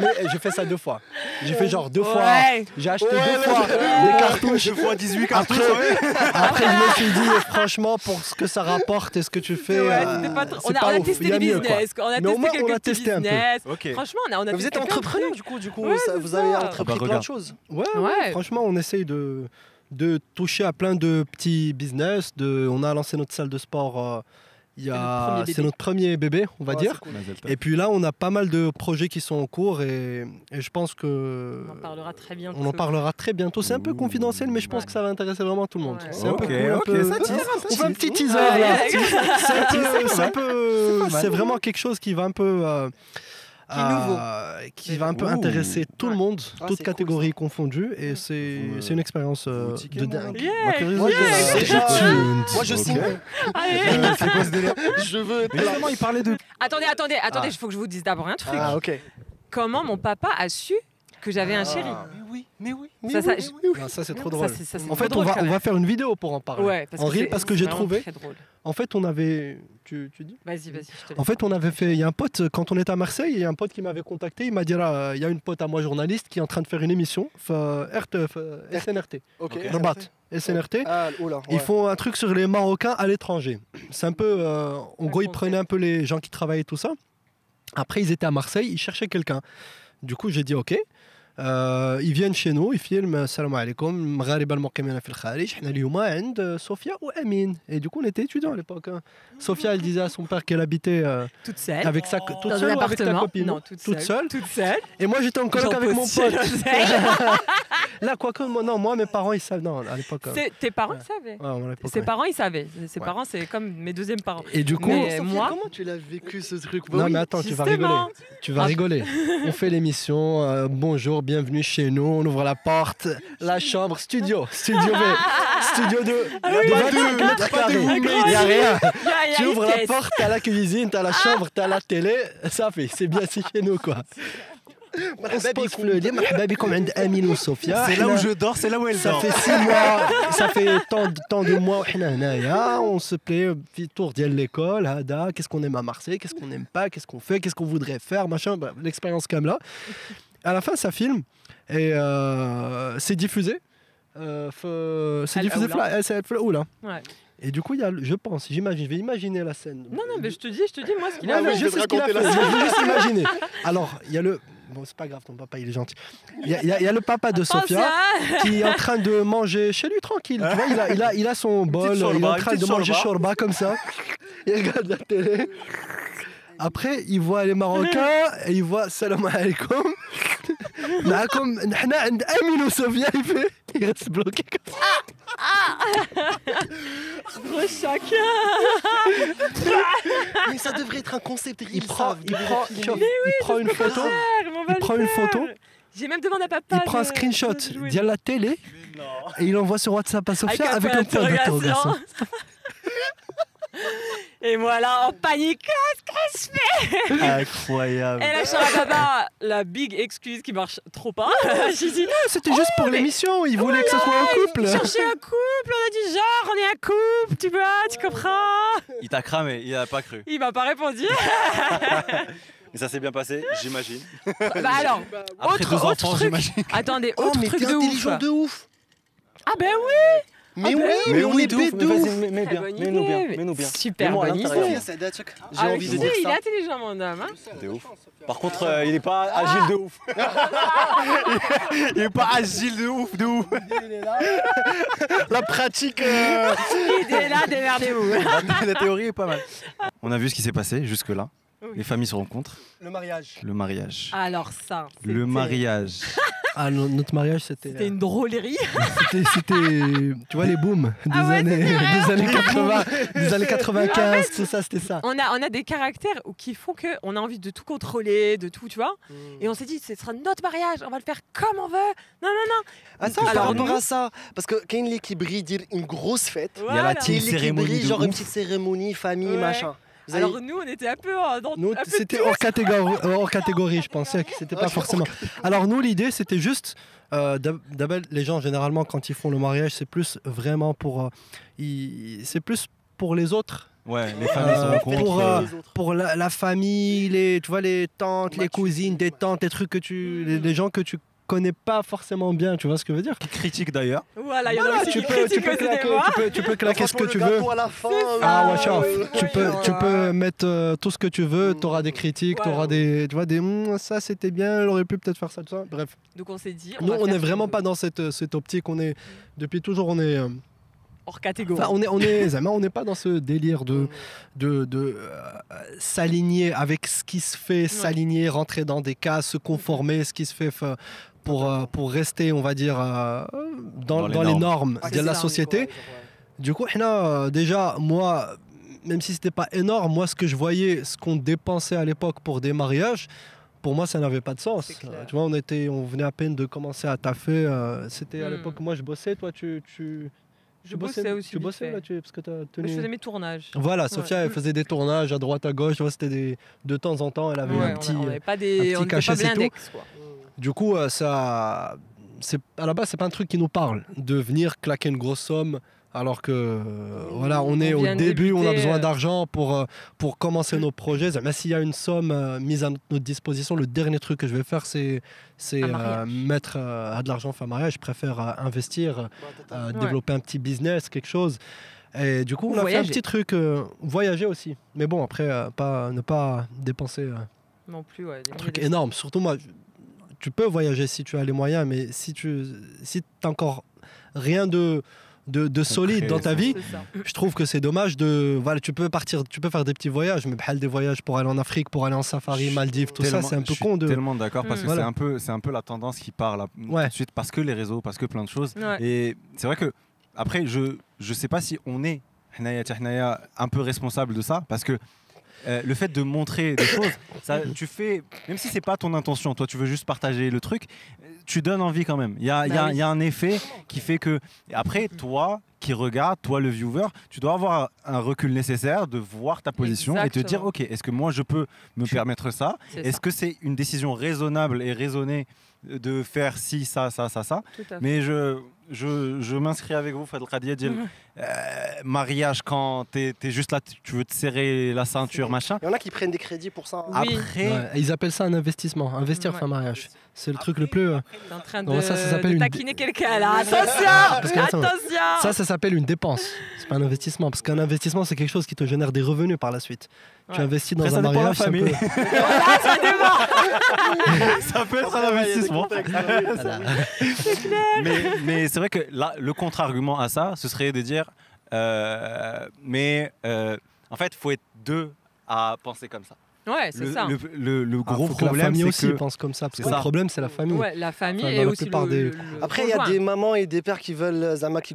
mais j'ai fait ça deux fois. J'ai fait genre deux fois, j'ai acheté Ouais, deux fois ouais. des cartouches. Deux fois 18 Après, cartouches. ouais. après, je me suis dit, franchement, pour ce que ça rapporte et ce que tu fais, Ouais, euh, on a, testé Il y a des mieux, quoi. business, on a Mais au testé moins, quelques on a petits testé un peu. business. Franchement, on a, vous êtes entrepreneur du coup, du coup, vous avez entrepris Ah bah, plein de regarde. choses. Ouais, ouais, Ouais. franchement, on essaye de, de toucher à plein de petits business. De, on a lancé notre salle de sport. euh, il y C'est notre a, premier c'est bébé. notre premier bébé, on va dire. cool. Et puis là, on a pas mal de projets qui sont en cours et, et je pense que On en parlera très bientôt. on en parlera très bientôt. C'est un peu confidentiel, mais je pense Ouais. que ça va intéresser vraiment tout le monde. Ouais. C'est un peu cool, un ok, peu- ça On fait un petit teaser Ouais, là. un un c'est vraiment quelque chose qui va un peu, euh, Qui est nouveau. euh, qui va un peu Ouh. intéresser tout le monde, Ah, toutes cool, catégories confondues, et c'est euh, c'est une expérience euh, de dingue. Yeah, Moi, je- signe. Délire Je veux justement, il parlait de. Attendez, attendez, attendez, Ah. il faut que je vous dise d'abord un truc. Ah, ok. Comment mon papa a su que j'avais un chéri. Ah. Mais oui, mais oui. Ça, ça, oui, je- Non, ça c'est trop drôle. ça, En fait, on va, on faire une vidéo pour en parler. Ouais, parce en que parce que j'ai trouvé. très drôle. En fait, on avait. Tu, tu dis? Vas-y, vas-y, je te laisse. En fait, on avait fait. Il y a un pote, quand on était à Marseille, il y a un pote qui m'avait contacté. Il m'a dit là, il y a une pote à moi, journaliste, qui est en train de faire une émission, fa- RT, fa- SNRT. Ok. Rabat, SNRT. Ah, oula. Ils ouais. font un truc sur les Marocains à l'étranger. C'est un peu. euh, en gros, ils prenaient un peu les gens qui travaillaient tout ça. Après, ils étaient à Marseille, ils cherchaient quelqu'un. Du coup, j'ai dit OK. Euh, ils viennent chez nous, ils filment Salam alaikum, مغاربة المقيمين في الخارج احنا اليوم عند Sofia ou Amine. Et du coup, on était étudiants à l'époque. hein. Sofia, elle disait à son père qu'elle habitait euh, Toute seule. avec sa toute dans seule un ou avec ta appartement. copine Non, toute, Toute seule. Toute seule. Et moi, j'étais en coloc J'en avec mon poste pote. l'oseille. Là, quoi que moi, non, moi, mes parents, ils savent. Non, à l'époque. euh, C'est- Tes parents Ouais. ils savaient. ouais, à l'époque, Ses ouais. parents, ils savaient. Ses Ouais. parents, c'est comme mes deuxièmes parents. Et du coup, Mais- Sophia, moi- comment tu l'as vécu ce truc Bah non, oui. mais attends, tu vas rigoler. Justement. Tu vas Ah. rigoler. On fait l'émission. euh, bonjour, bienvenue chez nous. On ouvre la porte, la chambre, studio, studio B, studio 2. Il n'y a rien. Tu ouvres la porte, t'as la cuisine, t'as la chambre, t'as la télé. Ça fait, c'est bien, c'est chez nous quoi. C'est là où je dors, c'est là où elle dort. Ça fait six mois, ça fait tant, tant de mois. On se plaît, tour de l'école, qu'est-ce qu'on aime à Marseille, qu'est-ce qu'on n'aime pas, qu'est-ce qu'on fait, qu'est-ce qu'on voudrait faire, machin, l'expérience comme là à la fin, ça filme et euh, c'est diffusé. Euh, c'est diffusé là. Ouais. Et du coup, y a, je pense, j'imagine, je vais imaginer la scène. Non, non, mais je te dis, je te dis, moi, ce qu'il a, ouais, je, sais ce a fait. Je juste imaginer. Alors, il y a le, bon, c'est pas grave, ton papa, il est gentil. Il y, a, le papa de Sophia qui est en train de manger chez lui tranquille. tu vois, il a, il a, il a son bol, il est en train de manger shorba comme ça. Il regarde la télé. Après, il voit les Marocains et il voit Salam alaikum. معكم نحن عند امين وصوفيا il fait il reste bloqué comme ça. Gros chacun. Mais ça devrait être un concept reel, il ça, prend, vous il devriez prend, filmer. tu vois, il prend une photo Frère, on va Il le prend une faire. photo. J'ai même demandé à papa. il prend un de- screenshot de jouer. de la télé et il envoie sur WhatsApp à Sophia avec, un point d'interrogation. Et voilà, en panique. Incroyable. Et là, je suis à papa, la big excuse qui marche trop pas. J'ai dit, C'était juste pour mais- l'émission, il voulait que ce soit un couple. chercher un couple, on a dit genre, on est un couple, tu vois, tu comprends Il t'a cramé, il a pas cru. Il m'a pas répondu. Mais ça s'est bien passé, j'imagine. bah alors, Après autre, deux autre enfants, truc. Attendez, Oh, autre mais truc ouf. de ouf Ah ben oui, Mais Ah oui, ben mais on est bête de ouf mets très bonne idée. mais Super Mets-moi à bonne idée. Ça J'ai Ah, envie de dire il est ça. intelligent mon homme. De ouf. Par contre, euh, il est pas agile de ouf. il est pas agile de ouf, de ouf. La pratique. euh, Il est là, démerdez-vous. La, la théorie est pas mal. On a vu ce qui s'est passé jusque-là. Oui. Les familles se rencontrent. Le mariage. Le mariage. Alors ça, Le c'était- mariage. Ah, no- notre mariage, c'était. C'était une drôlerie. C'était, c'était- tu vois, les booms des, Ah ouais, années, des années 80, des années 95, tout ça, c'était ça. On a, on a des caractères où- qui font que on a envie de tout contrôler, de tout, tu vois. Et on s'est dit, ce sera notre mariage, on va le faire comme on veut. Non, non, non. Attends, par Alors, rapport nous- à ça, parce que il qui brille dire une grosse fête, Il y a la team cérémonie brille genre une petite cérémonie, famille, Ouais. machin. Vous avez- Alors nous, on était un peu euh, dans Nous, un peu c'était hors catégorie, hors catégorie, je pensais que c'était pas Ok. forcément. Alors nous, l'idée, c'était juste, euh, d'ab- d'abord, les gens, généralement, quand ils font le mariage, c'est plus vraiment pour... euh, ils- c'est plus pour les autres, Ouais, les familles Euh, rencontrent. pour, euh, euh, pour la, la famille, les, tu vois, les tantes, les cousines, des tantes, les trucs que tu... Les, les gens que tu connais pas forcément bien, tu vois ce que je veux dire qui critiquent d'ailleurs. Voilà, il y en a Voilà, aussi tu qui peux, tu claquer, fois. tu peux, tu peux claquer ce que tu veux. gâteau à la fin. Ah, watch out. ouais, tu peux, ouais. tu peux mettre euh, tout ce que tu veux, tu auras des critiques, tu auras des, tu vois, des Hum, ça c'était bien, elle aurait pu peut-être faire ça, tout ça. Bref, Donc on s'est dit, nous va on faire est vraiment pas dans cette, euh, cette optique, on est depuis toujours on est, euh, hors catégorie. enfin on est, on est, on n'est pas dans ce délire de, de, de euh, s'aligner avec ce qui se fait, s'aligner, rentrer dans des cas, se conformer, ce qui se fait. fa- pour, euh, pour rester, on va dire, euh, dans, les, normes. de la société. Du coup, euh, déjà, moi, même si c'était pas énorme, moi, ce que je voyais, ce qu'on dépensait à l'époque pour des mariages, pour moi, ça n'avait pas de sens. Tu vois, on, était, on venait à peine de commencer à taffer. c'était à hmm. l'époque, moi, je bossais, toi, tu... tu... Je bossais, aussi. Tu bossais là, tu, parce que as tenu... Je faisais mes tournages. Voilà, Sophia, elle faisait des tournages à droite, à gauche. c'était de temps en temps, elle avait un petit, on avait pas des... un petit on cachet, pas tout. Quoi. Du coup, euh, ça, c'est à la base, c'est pas un truc qui nous parle de venir claquer une grosse somme. Alors que euh, voilà, on est au début, on a besoin euh. d'argent pour, euh, pour commencer nos projets. Mais s'il y a une somme euh, mise à notre disposition, le dernier truc que je vais faire, c'est euh, mettre euh, à de l'argent faire mariage. Je préfère euh, investir, euh, Ouais. développer un petit business, quelque chose. Et du coup, on a fait un voyager. petit truc, euh, voyager aussi. Mais bon, après, euh, pas, ne pas dépenser euh, Non plus, ouais. un truc énorme. Surtout moi, tu peux voyager si tu as les moyens, mais si tu si t'as encore rien de, de, de solide dans ta vie, je trouve que c'est dommage de. Voilà, tu peux partir, tu peux faire des petits voyages, mais des voyages pour aller en Afrique, pour aller en safari, Maldives, tout ça, c'est un peu con de. Tellement d'accord parce que Voilà. c'est un peu, c'est un peu la tendance qui part là, Ouais. tout de suite parce que les réseaux, parce que plein de choses. Ouais. Et c'est vrai que après, je je sais pas si on est un peu responsable de ça parce que euh, le fait de montrer des choses, ça, tu fais, même si c'est pas ton intention, toi tu veux juste partager le truc, tu donnes envie quand même. Il y a, y a- Bah oui. il y a un effet qui fait que après toi qui regarde, toi le viewer, tu dois avoir un recul nécessaire de voir ta position et te dire ok, est-ce que moi je peux me permettre ça? Est-ce que c'est une décision raisonnable et raisonnée de faire ci, ça, ça, ça, ça. Mais je, je, je m'inscris avec vous, Fadel Khadia, dire Mhm. euh, mariage quand t'es es juste là, tu veux te serrer la ceinture, machin. Il y en a qui prennent des crédits pour ça. hein. Oui. Après, Ouais, ils appellent ça un investissement, investir Ouais. faire un mariage. C'est le truc le plus. euh, en train de, Non, ça, ça s'appelle une- taquiner quelqu'un là. Parce que Attention Attention Ça, ça s'appelle une dépense. C'est pas un investissement. Parce qu'un investissement, c'est quelque chose qui te génère des revenus par la suite. Tu investis dans Après, un ça dépend de la mariage. c'est un famille. peu- Voilà, ça peut être un il investissement. mais mais c'est vrai que là, le contre-argument à ça, ce serait de dire, euh, mais euh, en fait, faut être deux à penser comme ça. Ouais, c'est Le, ça. le, le- le Ah, gros faut que la problème, famille c'est aussi que pense comme ça. Parce que le ça. problème, c'est la famille. Ouais, la famille Enfin, et la aussi le, des- le- le Après, il y a des mamans et des pères qui veulent euh, Zama qui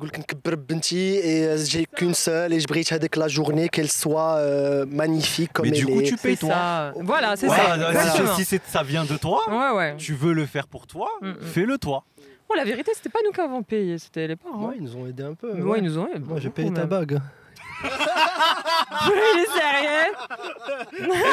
et euh, j'ai qu'une seule et je brille avec la journée, qu'elle soit euh, magnifique comme Mais elle du coup, est. tu C'est payes toi. ça. Voilà, c'est Ouais, ça. si- exactement. si c'est- ça vient de toi, Ouais, ouais. tu veux le faire pour toi, Mm, mm. fais-le toi. Bon, la vérité, c'était pas nous qui avons payé, c'était les parents. Ouais, ils nous ont aidé un peu. Ouais, ouais. ils nous ont aidé. Moi, j'ai payé ta bague. Il est sérieux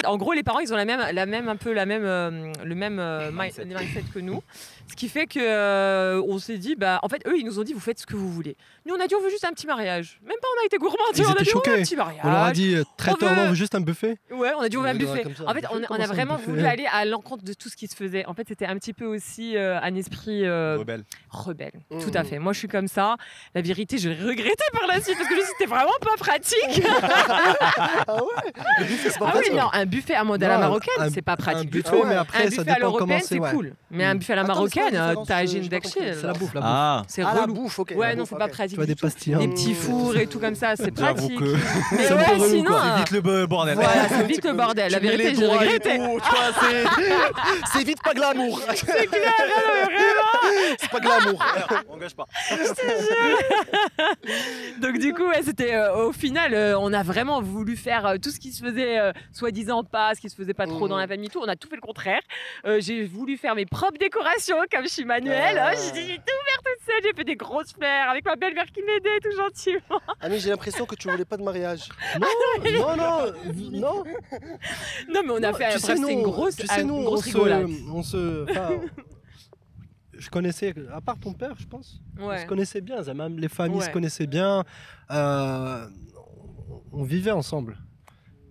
En gros, les parents, ils ont la même, la même, un peu la même, euh, le même euh, mi- Mindset. mindset que nous. Ce qui fait que euh, on s'est dit, bah, en fait, eux, ils nous ont dit, vous faites ce que vous voulez. Nous, on a dit, on veut juste un petit mariage. Même pas, on a été gourmands. Ils on a dit, on veut un petit mariage. On leur a dit, euh, traiteur, veut- non, on veut juste un buffet. Ouais, on a dit on va un buffet. En fait, on, a vraiment voulu aller à l'encontre de tout ce qui se faisait. En fait, c'était un petit peu aussi euh, un esprit euh, Rebelle. rebelle. Mmh. Tout à fait. Moi, je suis comme ça. La vérité, je l'ai regretté par la suite parce que je me suis dit, c'était vraiment pas pratique. Ah ouais Le buffet, c'est pas ah oui, pratique. non, un buffet à mode à la Non, marocaine, un- c'est pas Un pratique du buffet, tout. mais Un après, ça buffet à dépend comment l'européenne, c'est. c'est ouais. cool. Mais un Mm. buffet à la Attends, mais c'est quoi marocaine, la euh, différence t'as j'ai pas compris. C'est la bouffe, la bouffe. Ah, C'est Ah, la relou. bouffe, ok. Ouais, non, bouffe, c'est pas ok. pratique. Tu vois du des tout. pastilles. Des hein. petits fours et tout comme ça, c'est J'avoue pratique. que Mais C'est un peu ouais, relou, sinon. euh, évite le bo- bordel. Voilà, c'est vite le bordel. La Tu mets vérité, j'ai doigts et regretté. tout, tu vois, c'est- C'est vite pas glamour. C'est clair, vraiment. C'est pas glamour. On gâche pas. Donc du coup, ouais, c'était euh, au final, euh, on a vraiment voulu faire euh, tout ce qui se faisait euh, soi-disant pas, ce qui se faisait pas trop dans la famille, tout. On a tout fait le contraire. J'ai voulu faire mes propres décorations comme je suis manuelle. Ah. hein. J'ai j'ai tout faire toute seule. J'ai fait des grosses fleurs avec ma belle-mère qui m'aidait tout gentiment. Ami, j'ai l'impression que tu voulais pas de mariage. Non, non, non, non. Non, mais on a fait bref, c'était une nous, grosse, tu sais, nous, grosse on rigolade. se, on se, je connaissais, à part ton père, je pense, on Ouais. se connaissait bien. Même les familles se connaissaient bien. Euh, on vivait ensemble.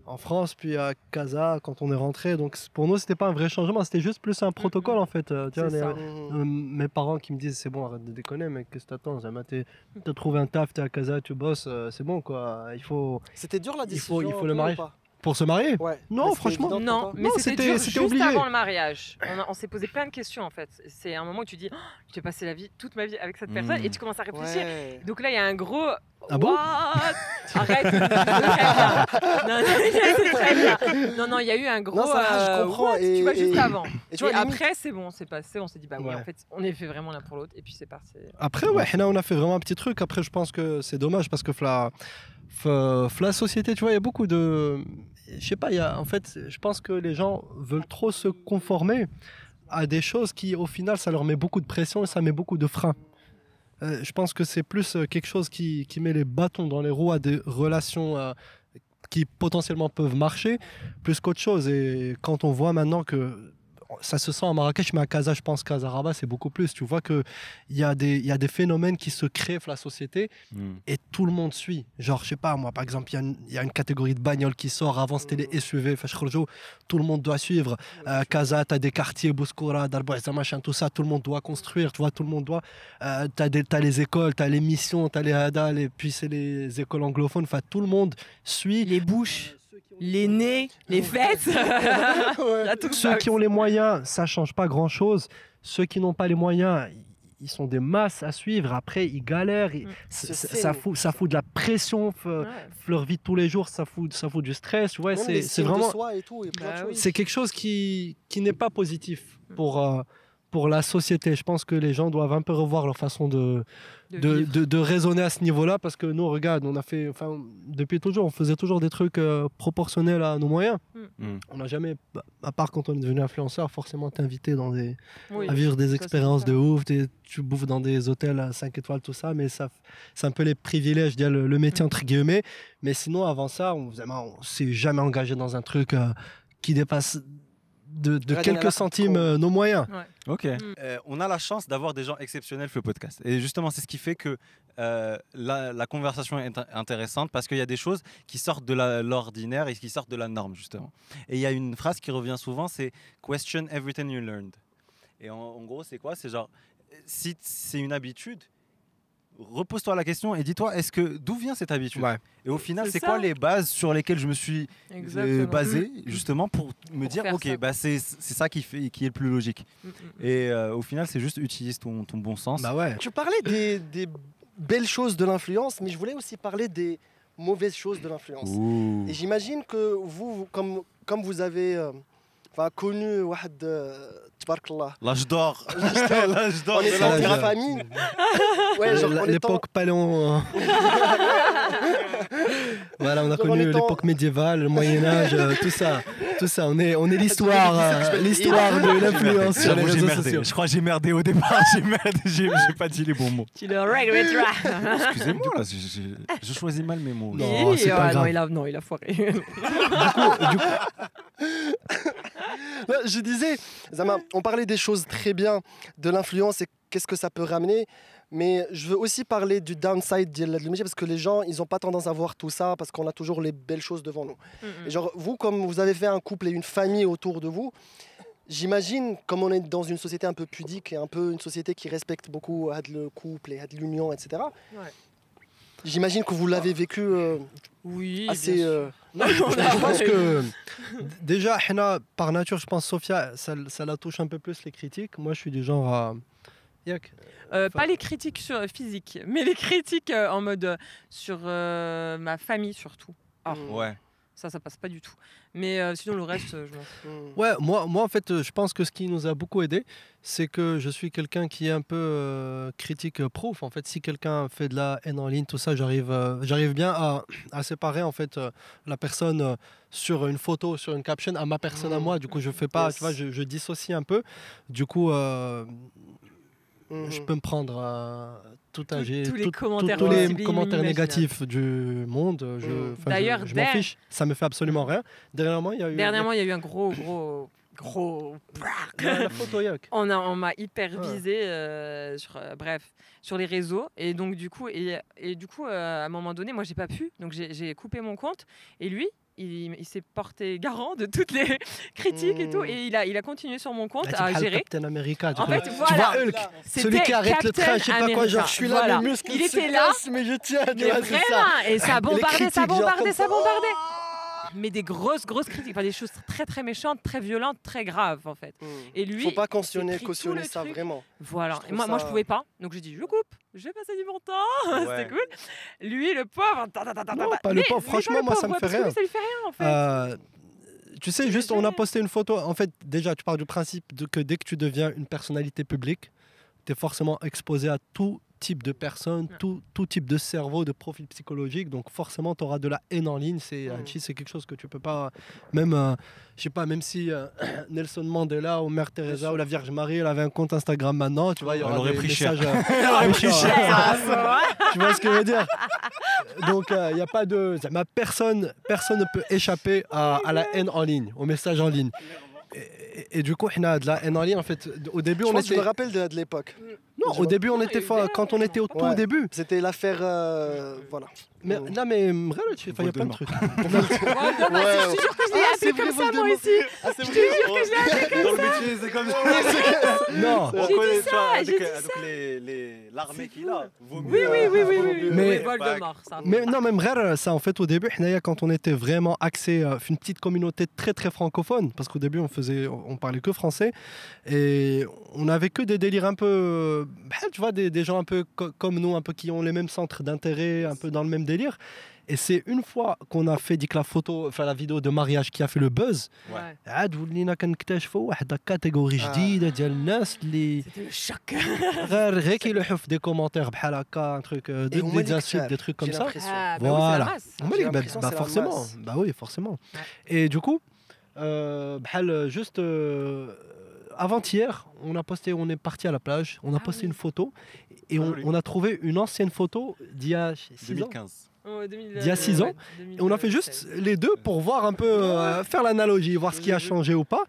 En France, puis à Casa, quand on est rentré. Donc pour nous, c'était pas un vrai changement, c'était juste plus un protocole en fait. Euh, les- ça. euh, mes parents qui me disent c'est bon, arrête de déconner, mais qu'est-ce que t'attends T'as trouvé un taf, t'es à Casa, tu bosses, euh, c'est bon quoi. Il faut. C'était dur la Il décision. faut- il faut le pas? Pour se marier? Ouais. Non, franchement. évident, Non, mais c'était c'était- dur c'était juste obligé. avant le mariage. On, s'est posé plein de questions en fait. C'est un moment où tu dis, oh, je vais passer la vie, toute ma vie avec cette personne, et tu commences à réfléchir. Ouais. Donc là, il y a un gros. Ah bon? What? Arrête. Non, non, c'est très bien. Non, non, il y a eu un gros. Non, ça va, je euh, comprends, what? Et- tu vois, juste et- avant. Et Et, tu vois, limite- après, c'est bon, c'est passé. On s'est dit, bah oui, Ouais. en fait, on est fait vraiment l'un pour l'autre, et puis c'est parti. Après, ouais, Hena, on a fait vraiment un petit truc. Après, je pense que c'est dommage parce que fla, fla, fla société, tu vois, il y a beaucoup de. Je sais pas, il y a, en fait, je pense que les gens veulent trop se conformer à des choses qui, au final, ça leur met beaucoup de pression et ça met beaucoup de freins. Euh, je pense que c'est plus euh, quelque chose qui, met les bâtons dans les roues à des relations euh, qui potentiellement peuvent marcher plus qu'autre chose. Et quand on voit maintenant que ça se sent à Marrakech, mais à Casa, je pense qu'à Rabat, c'est beaucoup plus. Tu vois qu'il y, a des- il y a des phénomènes qui se créent dans la société Hmm. et tout le monde suit. Genre, je sais pas, moi, par exemple, il y a une- il y, a une catégorie de bagnoles qui sort. Avant, c'était les SUV, tout le monde doit suivre. Euh, Casa, tu as des quartiers, Bouskoura, Darboisa, machin, tout ça, tout le monde doit construire. Tu vois, tout le monde doit. Euh, tu as, les écoles, tu as les missions, tu as les hadal, et puis c'est les écoles anglophones. Enfin, tout le monde suit. Les bouches, les nez, les tout Ceux qui ont les moyens, ça change pas grand-chose. Ceux qui n'ont pas les moyens, ils- sont des masses à suivre. Après, ils galèrent. ils- Mm. ça, fout, ça fout de la pression. Ouais. Leur vie de tous les jours, ça fout, ça fout du stress. Ouais, c'est vraiment. Bah oui. C'est quelque chose qui, qui n'est pas positif pour, euh, pour la société. Je pense que les gens doivent un peu revoir leur façon de, De de, vivre. de- de raisonner à ce niveau-là parce que nous, regarde, on a fait, enfin, depuis toujours, on faisait toujours des trucs euh, proportionnels à nos moyens. Mm. On n'a jamais, à part quand on est devenu influenceur, forcément t'inviter dans des, Oui. à vivre des expériences de ouf, tu bouffes dans des hôtels à 5 étoiles, tout ça, mais ça, c'est un peu les privilèges, le, le métier Mm. entre guillemets. Mais sinon, avant ça, on vraiment, on s'est jamais engagé dans un truc euh, qui dépasse de, quelques centimes euh, nos moyens. Ok. Euh, on a la chance d'avoir des gens exceptionnels sur le podcast. Et justement, c'est ce qui fait que euh, la, la conversation est int- intéressante parce qu'il y a des choses qui sortent de l'ordinaire et qui sortent de la norme, justement. Et il y a une phrase qui revient souvent, c'est question everything you learned. Et en, en gros, c'est quoi? C'est genre, si c'est une habitude, repose-toi la question et dis-toi, est-ce que d'où vient cette habitude Ouais. Et au final, C'est quoi les bases sur lesquelles je me suis euh, basé justement pour me Pour dire, ok, ça. bah c'est c'est ça qui fait qui est le plus logique. Mm, mm, mm. Et euh, au final, c'est juste utilise ton, ton bon sens. Bah ouais. Tu parlais des, des belles choses de l'influence, mais je voulais aussi parler des mauvaises choses de l'influence. Et j'imagine que vous, vous- comme, comme vous avez euh, enfin, connu Wahad, euh, Tabarakallah, L'âge d'or. L'âge d'or. En de la famille, ouais, genre, L'époque paléon. voilà, on a connu l'époque médiévale, le Moyen Âge, euh, tout ça, tout ça. On est, on est l'histoire, euh, l'histoire de l'influence sur les réseaux sociaux. Je crois que j'ai merdé au départ. J'ai merdé. J'ai j'ai pas dit les bons mots. Tu le regretteras. Excusez-moi, là, je choisis mal mes mots. Non, Oui, c'est pas grave. non, il a, non, il a foiré. Ouais, Je disais, Zama, on parlait des choses très bien de l'influence et qu'est-ce que ça peut ramener. Mais je veux aussi parler du downside de la métier parce que les gens, ils n'ont pas tendance à voir tout ça parce qu'on a toujours les belles choses devant nous. Mm, Et genre, vous, comme vous avez fait un couple et une famille autour de vous, j'imagine, comme on est dans une société un peu pudique et un peu une société qui respecte beaucoup euh, le couple et euh, l'union, etc. Ouais. J'imagine que vous l'avez vécu euh, Oui, assez. euh, Non, je, je pense que déjà, Hena, par nature, je pense, Sophia, ça, ça la touche un peu plus les critiques. Moi, je suis du genre à. Yak. Euh, Enfin- pas les critiques sur, physiques, mais les critiques euh, en mode euh, sur euh, ma famille surtout. Ah. mm, Ouais. Ça, ça passe pas du tout. Mais euh, sinon, le reste, euh, je m'en fous. mm. Ouais, moi, moi, en fait, euh, je pense que ce qui nous a beaucoup aidé, c'est que je suis quelqu'un qui est un peu euh, critique euh, proof. En fait, si quelqu'un fait de la haine en ligne, tout ça, j'arrive, euh, j'arrive bien à, à séparer en fait euh, la personne euh, sur une photo, sur une caption, à ma personne à Mhm. moi. Du coup, je fais pas, Yes. tu vois, je, je dissocie un peu. Du coup, euh, Mhm. je peux me prendre euh, tout âgé, tous les tout- commentaires tous les commentaires négatifs du monde. Je, Mhm. enfin, je- D'ailleurs, je, m'en fiche. Ça me fait absolument rien. Dernièrement, il y a eu Dernièrement, il y a eu un gros, gros, gros. la, la photo. On a- on m'a hyper Ouais. visé, euh, sur, euh, bref, sur les réseaux. Et donc, du coup, et, et du coup euh, à un moment donné, moi, j'ai pas pu. Donc, j'ai coupé mon compte. Et lui, il, il s'est porté garant de toutes les critiques et tout. Mmh. Et il a, il a continué sur mon compte tu à gérer. Captain America. tu En vois. fait, tu voilà. vois Hulk, celui qui arrête le train, je sais pas quoi, genre je suis là, America. mes muscles Il se était là, mais je tiens, Mais c'est ça. vraiment, et ça bombardait, ça bombardait, ça. bombardait. Mais des grosses, grosses critiques, enfin, des choses très, très méchantes, très violentes, très graves en fait. Mm. Et lui, faut pas cautionner, cautionner ça truc. vraiment. Voilà. Je Et trouve moi, moi, je ça- pouvais pas. Donc j'ai dit, je coupe. Je vais passer du bon temps. Ouais. C'était cool. Lui, le pauvre. ta, ta, ta, ta, Non, pas le pauvre. Franchement, le moi, ça me fait rien. Ça lui fait rien en fait. Euh, tu sais, juste, on a posté une photo. En fait, déjà, tu pars du principe de que dès que tu deviens une personnalité publique, tu es forcément exposé à tout type de personnes, tout, tout type de cerveau, de profil psychologique. Donc, forcément, tu auras de la haine en ligne. C'est Mm. Hachi, c'est quelque chose que tu peux pas. Même, euh, je sais pas, même si euh, Nelson Mandela ou Mère Teresa ou la Vierge Marie, elle avait un compte Instagram maintenant, tu vois, il y aura aurait des pris cher. messages. euh, Elle aurait pris méchants, cher. tu vois ce que je veux dire? Donc, il n'y a pas de. Ma personne, personne ne peut échapper à, à la haine en ligne, au message en ligne. et, et du coup, on a de la haine en ligne. En fait, au début, Je on pense que je était. me rappelle de, de l'époque. Non, je au début, on était fa- quand on était au tout Ouais. début. C'était l'affaire. euh, voilà. Mais non, mais il y a plein de Voldemort. truc. Voldemort, Ouais, je te jure que je l'ai Ah, appelé comme vrai, ça moi Voldemort. aussi. Ah, c'est vrai. Dans le métier, c'est comme ça. non, On J'ai connaît, ça, les- les- l'armée qu'il a. vaut Oui, mieux, oui, euh, oui, oui, oui. Mais-. Voldemort, ça. mais non, même Mrel, ça, en fait, au début, quand on était vraiment axé euh, une petite communauté très très francophone, parce qu'au début, on faisait, on parlait que français, et on avait que des délires un peu, euh, bah, tu vois, des, des gens un peu co- comme nous, un peu qui ont les mêmes centres d'intérêt, un peu dans le même délire. Et c'est une fois qu'on a fait dit que la photo, enfin la vidéo de mariage qui a fait le buzz, Ouais. عاد ولينا كنكتشفوا واحد كاتيجوري آه. جديده ديال الناس اللي C'était le choc. غير غير كيلوحوا في دي كومونتير بحال هكا un truc euh, Et des, on des m'a dit que insultes tu as- des trucs comme j'ai ça l'impression. Ah, bah oui, c'est la Voilà. masse. On m'a dit, J'ai bah, l'impression bah, que c'est la forcément masse. bah oui forcément et du coup euh, بحال juste euh, avant-hier on a posté on est parti à la plage on a Ah posté oui. une photo et on, Joli. on a trouvé une ancienne photo d'il y a 6 ans 2015. 2000, D'il y a six ouais, ans, Et on a fait juste les deux pour voir un peu, euh, faire l'analogie, voir ce qui a changé ou pas.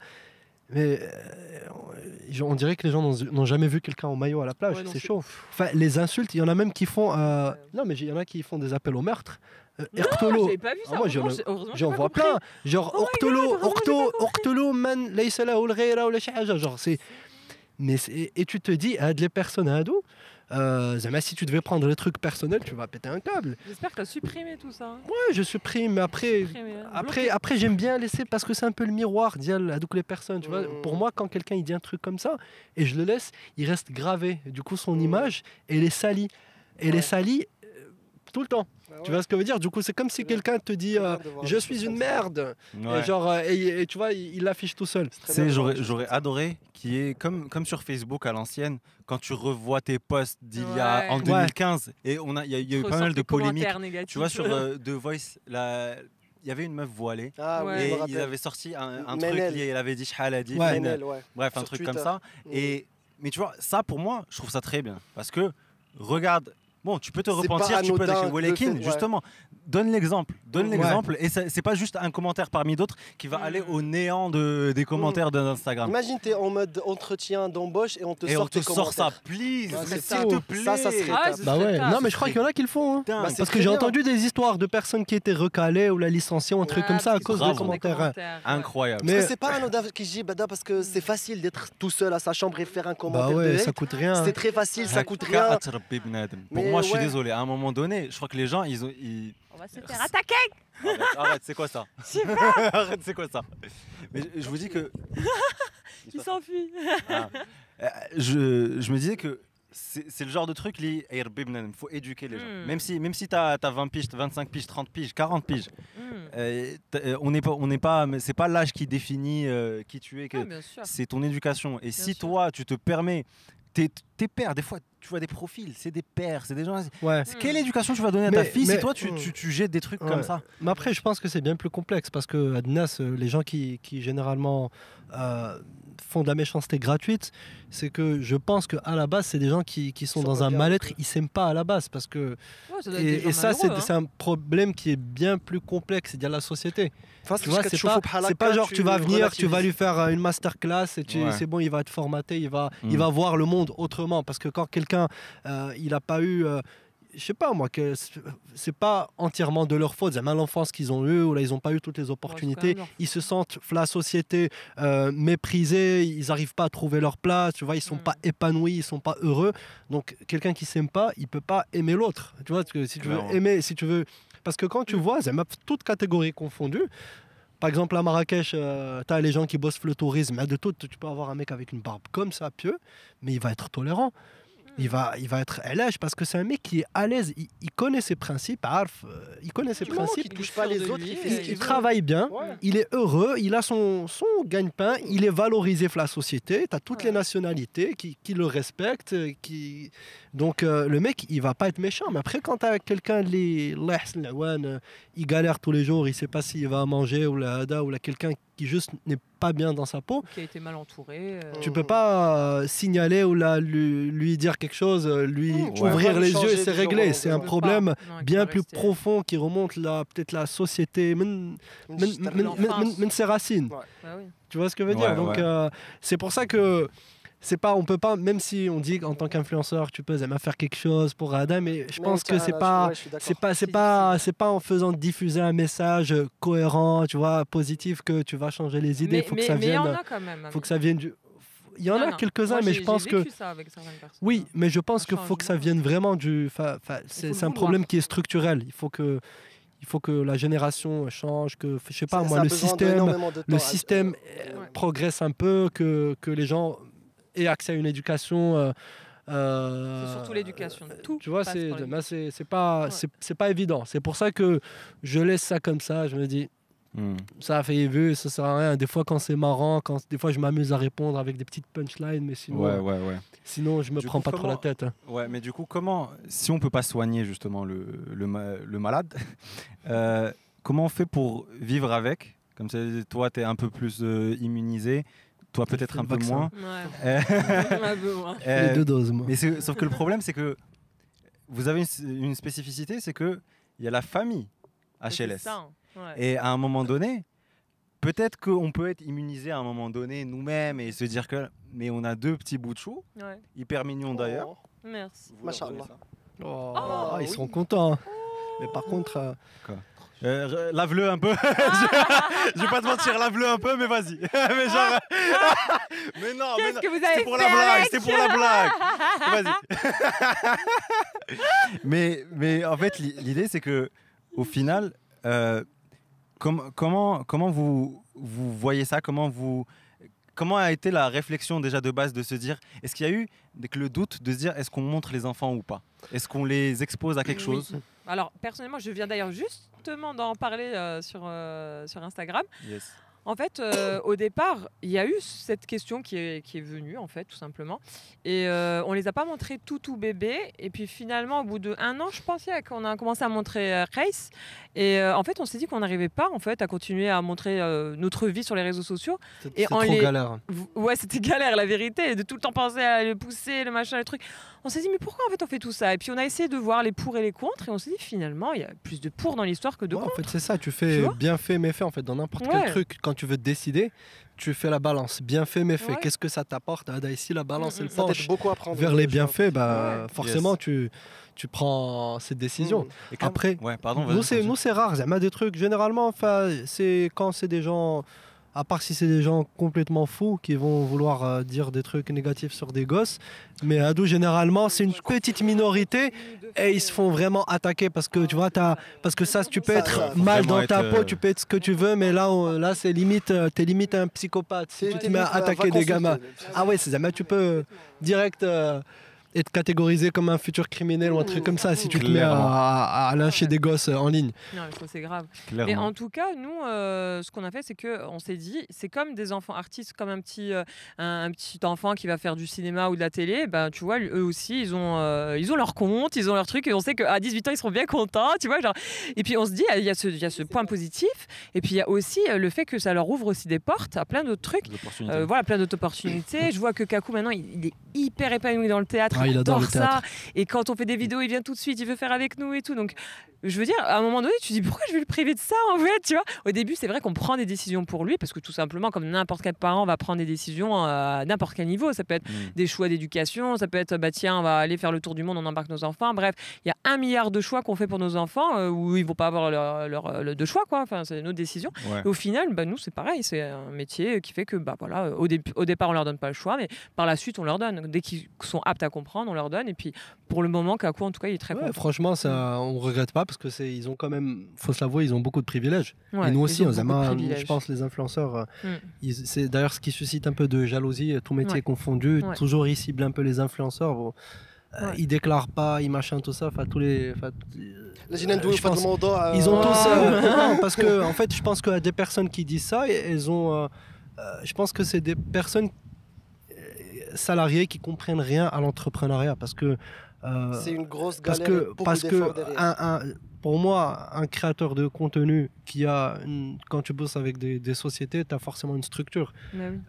Mais euh, on dirait que les gens n'ont- jamais vu quelqu'un en maillot à la plage, Ouais, c'est c'est chaud. Enfin, les insultes, il y en a même qui font. euh, non, mais il y en a qui font des appels au meurtre. Ertolo. Ah, moi, j'en vois plein. Genre, Ortolo, Orto. Ortolo, man, laysa lahu al-ghayra wala shi haja. Genre, c'est. Mais et tu te dis, ah, les personnes à dos, euh, si tu devais prendre les trucs personnels, tu vas péter un câble. J'espère que tu as supprimé tout ça. hein. Ouais, je supprime, après, Supprimé, hein. après, après j'aime bien laisser parce que c'est un peu le miroir à toutes les personnes. Tu vois. Mm. Pour moi, quand quelqu'un il dit un truc comme ça et je le laisse, il reste gravé. Du coup, son Mm. image, elle est salie. Elle Ouais. est salie tout le temps. Ah Tu vois ce que je veux dire? Du coup, c'est comme si quelqu'un te dit euh, Je suis une merde. Ouais. Et, genre, euh, et, et tu vois, il il l'affiche tout seul. C'est j'aurais, adoré qui est comme, comme sur Facebook à l'ancienne, quand tu revois tes posts d'il y a Ouais. en Ouais. 2015 et on a, il y a, il y a eu pas mal de polémiques. Tu vois, sur euh, The Voice, la- il y avait une meuf voilée Ah oui, et me ils avaient sorti un, un truc lié, elle avait dit dit, Ouais. Ouais. bref, un Sur truc Twitter. comme ça. Mm. Et, mais tu vois, ça pour moi, je trouve ça très bien parce que regarde. Bon, tu peux te repentir, tu peux lâcher le Walekin, justement. Donne l'exemple, donne Ouais. l'exemple, et c'est pas juste un commentaire parmi d'autres qui va Mm. aller au néant de, des commentaires d'Instagram. Imagine, t'es en mode entretien d'embauche et on te Et sort on te tes sort ça, please, s'il ça. te plaît. Ça, ça serait Ah, Bah ouais. Non, mais je crois qu'il y en a qui le font. hein. Bah, Parce que j'ai entendu des histoires de personnes qui étaient recalées ou la licenciées ou un truc comme ça à cause des commentaires. hein. incroyable. Mais- Parce que c'est pas anodin qui dit Bada parce que c'est facile d'être tout seul à sa chambre et faire un Bah commentaire de ouais, ça coûte rien. C'est très facile, ça coûte rien. Mais moi, je suis ouais. désolé. À un moment donné, je crois que les gens, ils ont. ils- On va se faire attaquer. Arrête, arrête, c'est quoi ça? Arrête, c'est quoi ça? Mais je, je vous dis que. il s'enfuit. Ah. Euh, Je, je me disais que c'est le genre de truc, il faut éduquer les gens. Mm. Même si, même si tu as, 20 piges, 25 piges, 30 piges, 40 piges, Hmm. euh, euh, on n'est pas, on n'est pas, mais c'est pas l'âge qui définit euh, qui tu es, que sûr. c'est ton éducation. Et si sûr. toi, tu te permets, tes pères, des fois, tu vois des profils, c'est des pères, c'est des gens. Ouais. Quelle éducation tu vas donner à Mais- ta fille mais- si toi, tu, tu, tu jettes des trucs Ouais. comme ça? Mais après, je pense que c'est bien plus complexe parce que Adnas, euh, les gens qui, qui généralement euh, font de la méchanceté gratuite, c'est que je pense qu'à la base, c'est des gens qui, qui sont dans un mal-être, ils s'aiment pas à la base parce que Ouais, ça et, ça c'est c'est un problème qui est bien plus complexe, c'est de la société. Enfin, Tu vois, c'est pas, c'est pas genre tu vas venir, tu vas lui faire euh, une masterclass et Ouais. c'est bon, il va être formaté, il va, il Mm. va voir le monde autrement. Parce que quand quelqu'un, euh, il n'a pas eu, euh, je sais pas moi, que c'est- pas entièrement de leur faute, c'est mal l'enfance qu'ils ont eu ou là ils n'ont pas eu toutes les opportunités. ils se sentent la société euh, méprisés, ils n'arrivent pas à trouver leur place, tu vois, ils sont Mm. pas épanouis, ils sont pas heureux. Donc quelqu'un qui s'aime pas, il peut pas aimer l'autre. Tu vois, parce que si tu veux aimer, si tu veux, parce que quand tu vois, c'est toutes catégories confondues. Par exemple, à Marrakech, tu as les gens qui bossent le tourisme. mais De tout, tu peux avoir un mec avec une barbe comme ça, pieux, mais il va être tolérant. Il va, il va être élège parce que c'est un mec qui est à l'aise. Il, il connaît ses principes, Arf, euh, il connaît ses principes. qu'il touche pas les autres, lui, il Il, il travaille bien, Ouais. il est heureux, il a son, son gagne-pain, il est valorisé par la société. Tu as toutes les nationalités qui, qui le respectent. euh, Qui... Donc euh, le mec, il va pas être méchant. Mais après, quand tu as quelqu'un, euh, il galère tous les jours, il sait pas s'il va manger ou la hada, ou là, quelqu'un qui juste n'est pas bien dans sa peau, Qui a été mal entouré. euh, tu peux pas euh, signaler ou là, lui, lui dire quelque chose, lui Mmh, ouvrir les changer yeux et c'est réglé. C'est un problème Non, bien plus rester. profond qui remonte là, peut-être la société, même, ses racines. Ouais. Bah. Tu vois ce que je veux Ouais, dire Donc ouais. euh, c'est pour ça que c'est pas, on peut pas, même si on dit qu'en tant qu'influenceur, tu peux aimer faire quelque chose pour Adam, mais je Mais pense que c'est pas, c'est pas, c'est pas, c'est pas en faisant diffuser un message cohérent, tu vois, positif que tu vas changer les idées. Mais faut mais- que ça mais il y en vienne, a quand même. faut que ça vienne du. Il y en Non, a quelques-uns, mais je pense que vécu ça avec certaines personnes. oui, mais je pense qu'il faut que ça vienne vraiment du. C'est le un problème qui est structurel. Il faut que, il faut que la génération change, que je sais pas moi, le système, le système euh, Ouais. progresse un peu, que, que les gens aient accès à une éducation. euh, euh, C'est surtout l'éducation. Tout Tu vois, passe c'est par ben, c'est c'est pas, Ouais. c'est c'est pas évident. C'est pour ça que je laisse ça comme ça. Je me dis, Hmm. ça a fait vu, ça sert à rien. Des fois, quand c'est marrant, quand des fois je m'amuse à répondre avec des petites punchlines, mais sinon, Ouais, ouais, ouais. sinon je me Du prends coup, pas trop la comment- tête. hein. Ouais, mais du coup, comment, si on peut pas soigner justement le, le, ma- le malade, euh, comment on fait pour vivre avec? Comme ça, toi, tu es un peu plus euh, immunisé, toi peut-être un peu moins. Ouais. Un peu moins. euh, Les deux doses, moi. mais c'est- sauf que le problème, c'est que vous avez une, une spécificité, c'est que il y a la famille HLS. ça, hein. Ouais. Et à un moment donné, peut-être qu'on peut être immunisé à un moment donné nous-mêmes et se dire que, mais on a deux petits bouts de chou, Ouais. hyper mignons d'ailleurs. Oh. Merci. Machallah. Oh, Ah, ils oui. seront contents. hein. Mais par contre, euh, Euh, lave-le un peu. je, vais pas te mentir, lave-le un peu, mais vas-y. mais genre. mais non, mais non. que vous avez C'est pour fait la blague, c'est pour la blague. Vas-y. mais, mais en fait, l'i- l'idée, c'est que au final, euh, com- comment, comment vous, vous voyez ça? Comment vous. Comment a été la réflexion déjà de base de se dire, est-ce qu'il y a eu le doute de se dire, est-ce qu'on montre les enfants ou pas? Est-ce qu'on les expose à quelque Oui. chose? Alors, personnellement, je viens d'ailleurs justement d'en parler euh, sur, euh, sur Instagram. En fait, euh, au départ, il y a eu cette question qui est, qui est venue, en fait, tout simplement. Et euh, on les a pas montrés tout, tout bébé. Et puis finalement, au bout d'un an, je pensais qu'on a commencé à montrer euh, Race. Et euh, en fait, on s'est dit qu'on n'arrivait pas, en fait, à continuer à montrer euh, notre vie sur les réseaux sociaux. en trop les- galère. Ouais, c'était galère, la vérité, de tout le temps penser à le pousser, le machin, le truc. On s'est dit, mais pourquoi en fait on fait tout ça? Et puis on a essayé de voir les pour et les contre, et on s'est dit, finalement, il y a plus de pour dans l'histoire que de Ouais, en contre. fait, c'est ça. Tu fais Tu bien fait, méfait. En fait, dans n'importe Ouais. quel truc, quand tu veux te décider, tu fais la balance. Bien fait, méfait. Ouais. Qu'est-ce que ça t'apporte Ah, Ici, la balance, elle penche beaucoup à prendre. vers les bienfaits. Bah, Ouais. forcément, tu, tu prends cette décision. Mm. Et Après, Ouais, pardon. nous, c'est, continue. nous, c'est rare. Il y a des trucs, généralement, enfin, c'est quand c'est des gens, à part si c'est des gens complètement fous qui vont vouloir euh, dire des trucs négatifs sur des gosses. Mais ados, généralement, c'est une petite minorité et ils se font vraiment attaquer parce que, tu vois, t'as, parce que ça, tu peux Ça, être ça, mal dans ta être, peau, euh, tu peux être ce que tu veux, mais là, on- là c'est limite, euh, t'es limite un psychopathe. Si C'est- tu te mets à attaquer des gamins. Ah ouais, c'est jamais tu peux direct euh, être catégorisé comme un futur criminel ou un truc comme ça si tu te mets à, à- à lyncher des gosses euh, en ligne. Non, mais ça, c'est grave. Clairement. Mais en tout cas, nous, euh, ce qu'on a fait, c'est que on s'est dit, c'est comme des enfants artistes, comme un petit, euh, un, un petit enfant qui va faire du cinéma ou de la télé. Ben, tu vois, eux aussi, ils ont, euh, ils ont leur compte, ils ont leur truc, et on sait qu'à 18 ans, ils seront bien contents, tu vois. Genre. Et puis on se dit, il y a ce, il y a ce point positif, et puis il y a aussi euh, le fait que ça leur ouvre aussi des portes à plein d'autres trucs. Euh, voilà, plein d'autres opportunités. Je vois que Kaku maintenant, il, il est hyper épanoui dans le théâtre. Ah, il adore le ça. Et quand on fait des vidéos, il vient tout de suite, il veut faire avec nous et tout. Donc, je veux dire, à un moment donné, tu te dis pourquoi je vais le priver de ça en fait, tu vois? Au début, c'est vrai qu'on prend des décisions pour lui parce que tout simplement, comme n'importe quel parent va prendre des décisions à n'importe quel niveau. Ça peut être Mm. des choix d'éducation, ça peut être bah tiens, on va aller faire le tour du monde, on embarque nos enfants. Bref, il y a un milliard de choix qu'on fait pour nos enfants euh, où ils vont pas avoir leur, leur- euh, de choix quoi. Enfin, c'est nos décisions. Ouais. Et au final, bah, nous, c'est pareil. C'est un métier qui fait que, bah, voilà, au, dé- au départ, on leur donne pas le choix, mais par la suite, on leur donne. Dès qu'ils sont aptes à comprendre, on leur donne. Et puis pour le moment, Kaku, en tout cas, il est très ouais, Franchement, ça, mm. on regrette pas parce que c'est, ils ont quand même, faut se l'avouer, ils ont beaucoup de privilèges. Et nous aussi, je pense, les influenceurs, euh, mm. c'est d'ailleurs ce qui suscite un peu de jalousie, euh, tout métier ouais. confondu. Toujours ils ciblent un peu les influenceurs. Euh, ils déclarent pas, ils machin tout ça, enfin tous les. Ils ont tous euh, parce que en fait je pense que des personnes qui disent ça, elles ont. Je pense que c'est des personnes salariées qui comprennent rien à l'entrepreneuriat. Parce que. euh, C'est une grosse parce galère. et que, parce que derrière. un- un- pour moi, un créateur de contenu qui a, une- quand tu bosses avec des, des sociétés, tu as forcément une structure.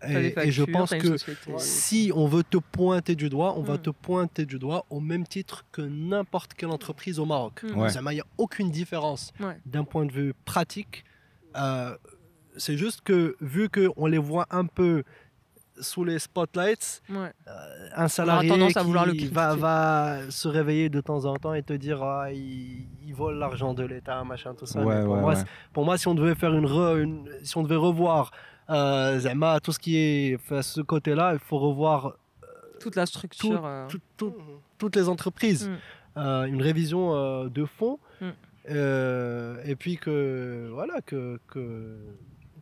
Et- je pense que société. Si on veut te pointer du doigt, on va Mm. te pointer du doigt au même titre que n'importe quelle entreprise au Maroc. Mm. Ouais. Il n'y a aucune différence Ouais. d'un point de vue pratique. Euh, c'est juste que vu qu'on les voit un peu sous les spotlights, Ouais. un salarié tendance à qui vouloir le va, se réveiller de temps en temps et te dire ah, il, il vole l'argent de l'État, machin, tout ça. Ouais, pour, ouais, moi, ouais. c'est- pour moi, si on devait faire une, re- une- si on devait revoir euh, Zema, tout ce qui est enfin, ce côté-là, il faut revoir Toute la structure. euh, tout- tout- toutes les entreprises. Mm. Euh, une révision euh, de fond. Mm. Euh, et puis que voilà que, que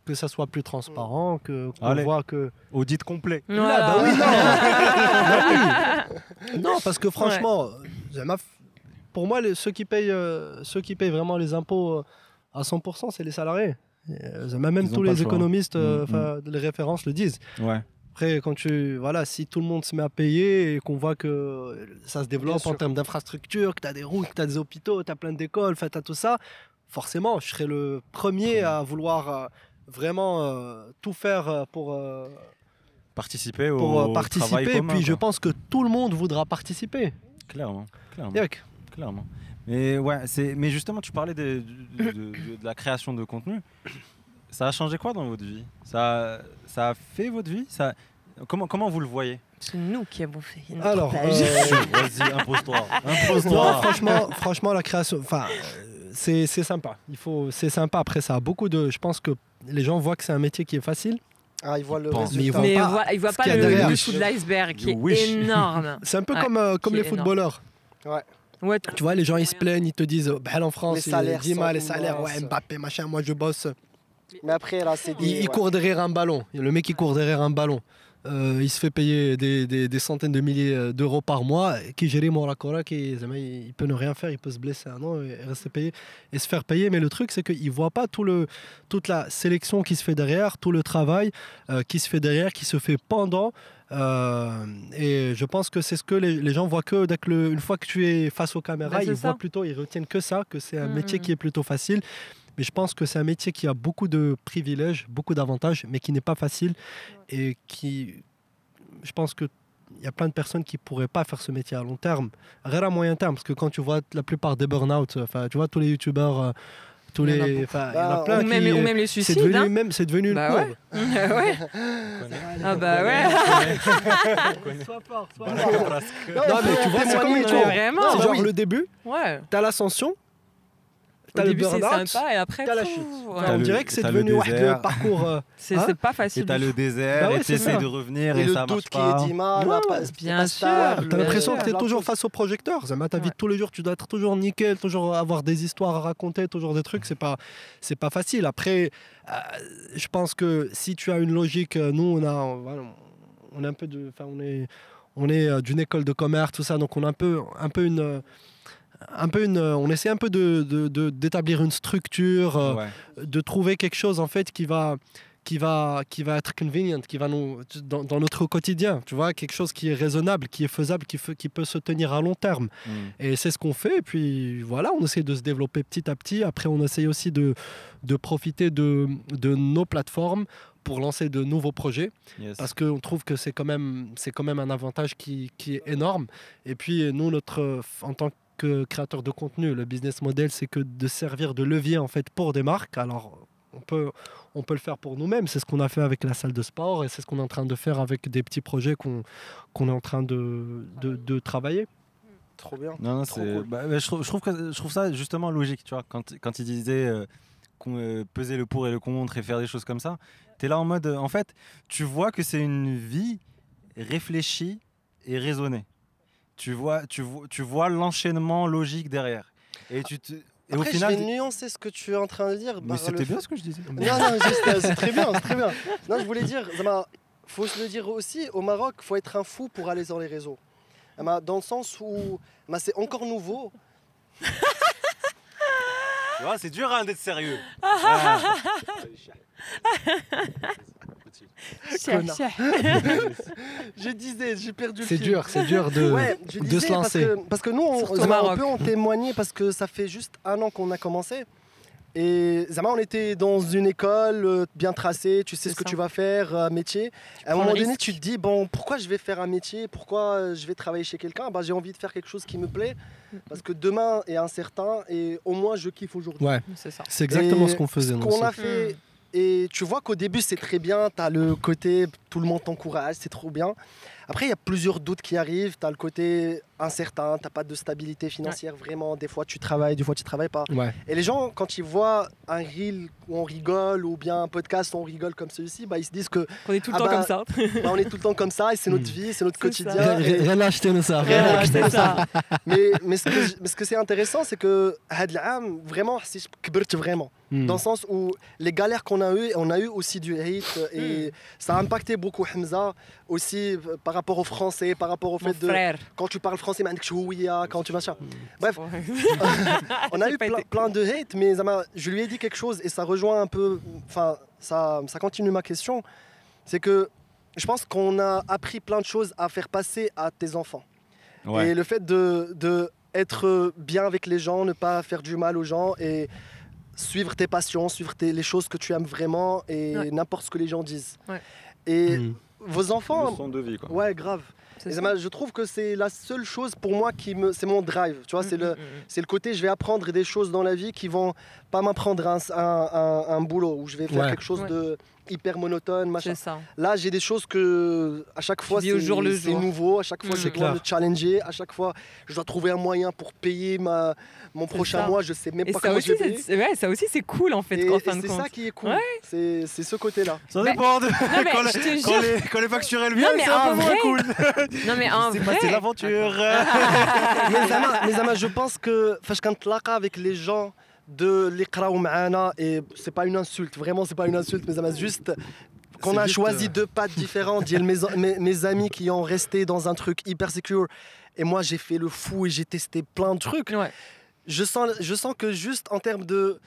que ça soit plus transparent, que qu'on voit que Audit complet. Là, bah oui, non. Bah oui. Non, parce que franchement, Zema, pour moi, les- ceux qui payent, euh, ceux qui payent vraiment les impôts euh, à 100%, c'est les salariés. Euh, même tous les le économistes, euh, Mm, enfin, les références le disent. Ouais. Après, quand tu, voilà, si tout le monde se met à payer et qu'on voit que ça se développe en termes d'infrastructures, que tu as des routes, que tu as des hôpitaux, tu as plein d'écoles, tu as tout ça, forcément, je serais le premier à vouloir euh, vraiment euh, tout faire euh, pour, euh, Participer au pour travail participer. commun, puis je quoi. pense que tout le monde voudra participer. Clairement. Clairement. Clairement. Mais ouais, c'est. Mais justement, tu parlais de, de- de- de- de la création de contenu. Ça a changé quoi dans votre vie? Ça, ça a fait votre vie? Ça... comment, comment vous le voyez? C'est nous qui avons fait. notre Alors, page. euh, Vas-y, impose-toi. Non, Impose-toi. franchement, franchement, la création, enfin, c'est c'est sympa. Il faut, c'est sympa. Après, ça a beaucoup de. Je pense que les gens voient que c'est un métier qui est facile. Ah, ils voient le. Mais ils résultat. vont Mais pas le, derrière. le dessous de l'iceberg qui You wish. est énorme. C'est un peu Ouais, comme, euh, comme les footballeurs. Ouais, Tu vois, les gens ils se plaignent, ils te disent, bah, en France, Les il- salaires sont les salaires, ouais. Mbappé, machin, moi je bosse. Mais après, là, c'est Il, il court derrière un ballon. Le mec, il court derrière un ballon. Euh, il se fait payer des, des- des centaines de milliers euh, d'euros par mois. Qui gère mon racora, qui il peut ne rien faire, il peut se blesser un an et rester payé et se faire payer. Mais le truc, c'est qu'il ne voit pas tout le, toute la sélection qui se fait derrière, tout le travail euh, qui se fait derrière, qui se fait pendant. Euh, et je pense que c'est ce que les, les gens voient que, dès que le- une fois que tu es face aux caméras, Bah, ils ça. voient plutôt, ils retiennent que ça, que c'est un Mm, métier qui est plutôt facile. Mais je pense que c'est un métier qui a beaucoup de privilèges, beaucoup d'avantages, mais qui n'est pas facile et qui, je pense que il y a plein de personnes qui pourraient pas faire ce métier à long terme, rien à moyen terme, parce que quand tu vois la plupart des burn-out, enfin, tu vois tous les youtubeurs, euh, tous les, il y en a Bah, plein ou, même, qui, ou même les c'est suicides. devenu hein. même, c'est devenu Bah ouais. ouais. Ah bah ouais. Sois fort, sois Non, Non, mais tu vois, c'est comme vraiment. C'est genre oui. le début, Ouais. t'as l'ascension, t'as le début c'est burn-out, sympa et après. t'as la chute. ouais. Enfin, T'as on le- dirait que c'est t'as le devenu désert. parcours. euh, C'est Hein c'est pas Et facile. t'as du le désert Bah ouais, et t'essaies de revenir Et et, ça marche qui pas. est d'image, Ouais, pas, bien sûr. T'as l'impression que t'es toujours face au projecteur. Zama, ta vie de tous les jours, tu dois être toujours nickel, toujours avoir des histoires à raconter, toujours des trucs. C'est pas, c'est pas facile. Après, euh, je pense que si tu as une logique, euh, nous, on a, on, est un peu de, enfin, on est, on est d'une école de commerce, tout ça, donc on a un peu, un peu une, euh, un peu une, on essaie un peu de, d'établir une structure. euh, Ouais. de trouver quelque chose en fait qui va qui va qui va être convenient qui va nous dans, dans notre quotidien tu vois quelque chose qui est raisonnable qui est faisable qui, qui peut se tenir à long terme Mm. et c'est ce qu'on fait et puis voilà on essaie de se développer petit à petit après on essaie aussi de de profiter de, de nos plateformes pour lancer de nouveaux projets Yes. parce qu'on trouve que c'est quand même c'est quand même un avantage qui, qui est énorme et puis nous notre en tant que créateur de contenu le business model c'est que de servir de levier en fait pour des marques alors on peut on peut le faire pour nous-mêmes c'est ce qu'on a fait avec la salle de sport et c'est ce qu'on est en train de faire avec des petits projets qu'on qu'on est en train de, de, de travailler Trop bien. Non, non, Trop cool. bah, bah, je, trouve, je, trouve que, je trouve ça justement logique, tu vois. Quand, quand il disait euh, qu'on, euh, peser le pour et le contre et faire des choses comme ça, tu es là en mode. euh, en fait, tu vois que c'est une vie réfléchie et raisonnée. Tu vois, tu vois, tu vois l'enchaînement logique derrière. Et, tu te, et Après, au final. je vais nuancer ce que tu es en train de dire. Mais le c'était bien ce que je disais. Non, non, c'est très bien, c'est très bien. Non, je voulais dire, Zama, faut se le dire aussi, au Maroc, faut être un fou pour aller sur les réseaux. Dans le sens où c'est encore nouveau. Tu vois, c'est dur hein, d'être sérieux. gentil. Connard. Cher, cher. Je disais, j'ai perdu le C'est dur, c'est dur de, Ouais, je de disais se parce lancer. que, parce que nous, on, Zama, on peut en témoigner parce que ça fait juste un an qu'on a commencé. Et Zama, on était dans une école euh, bien tracée, tu sais ce que ça. tu vas faire, un métier. à un moment donné, tu te dis, bon, pourquoi je vais faire un métier? Pourquoi euh, je vais travailler chez quelqu'un? Bah, J'ai envie de faire quelque chose qui me plaît parce que demain est incertain et au moins je kiffe aujourd'hui. Ouais, C'est ça. c'est exactement Et ce qu'on faisait. nous qu'on aussi. a fait. Et tu vois qu'au début, c'est très bien. Tu as le côté tout le monde t'encourage, c'est trop bien. Après, il y a plusieurs doutes qui arrivent. Tu as le côté incertain, tu pas de stabilité financière vraiment. Des fois, tu travailles, des fois, tu travailles pas. Et les gens, quand ils voient un reel où on rigole ou bien un podcast où on rigole comme celui-ci, bah, ils se disent que. Qu on est tout le ah temps bah, comme ça. bah, on est tout le temps comme ça et c'est notre hmm. vie, c'est notre quotidien. Rien à acheter, nous ça. Rien acheter, ça. mais, mais ce que c'est intéressant, c'est que, vraiment, si je vraiment. Hmm. Dans le sens où les galères qu'on a eues, on a eu aussi du hate et ça a impacté beaucoup Hamza aussi euh, par rapport aux Français, par rapport au Mon fait de frère. quand tu parles français, chouïa, quand tu machin. Bref, on a eu plein, de hate, mais Zama, je lui ai dit quelque chose et ça rejoint un peu, enfin, ça, ça continue ma question. C'est que je pense qu'on a appris plein de choses à faire passer à tes enfants. Et le fait de, de être bien avec les gens, ne pas faire du mal aux gens et suivre tes passions, suivre tes- les choses que tu aimes vraiment et Ouais. n'importe ce que les gens disent. Ouais. Et Hmm. vos enfants, Leçon de vie, quoi. ouais, grave. Et ça. Je trouve que c'est la seule chose pour moi qui me, c'est mon drive. Tu vois, c'est Mm, le, mm, mm. c'est le côté, je vais apprendre des choses dans la vie qui vont pas m'apprendre un, un, un, boulot où je vais faire ouais. quelque chose ouais. de hyper monotone, machin. Ça. Là, j'ai des choses que à chaque fois c'est nouveau, à chaque fois mmh. je dois me challenger, à chaque fois je dois trouver un moyen pour payer ma, mon prochain ça. mois, je sais même et pas ça comment aussi, je vais. Ouais, ça aussi c'est cool en fait, et, en fin. C'est ça qui est cool. Ouais. C'est ce côté-là. Ça bah, dépend de... non, quand, les, quand, les, quand les viennent, c'est un vrai cool. non mais en vrai, c'est l'aventure. mais Zama, je pense que quand avec les gens de l'Iqraou Ma'ana, et c'est pas une insulte, vraiment c'est pas une insulte, mais c'est juste qu'on a choisi deux pattes différentes. Il y a mes, amis qui ont resté dans un truc hyper secure, et moi j'ai fait le fou et j'ai testé plein de trucs. Je, sens, je sens que juste en termes de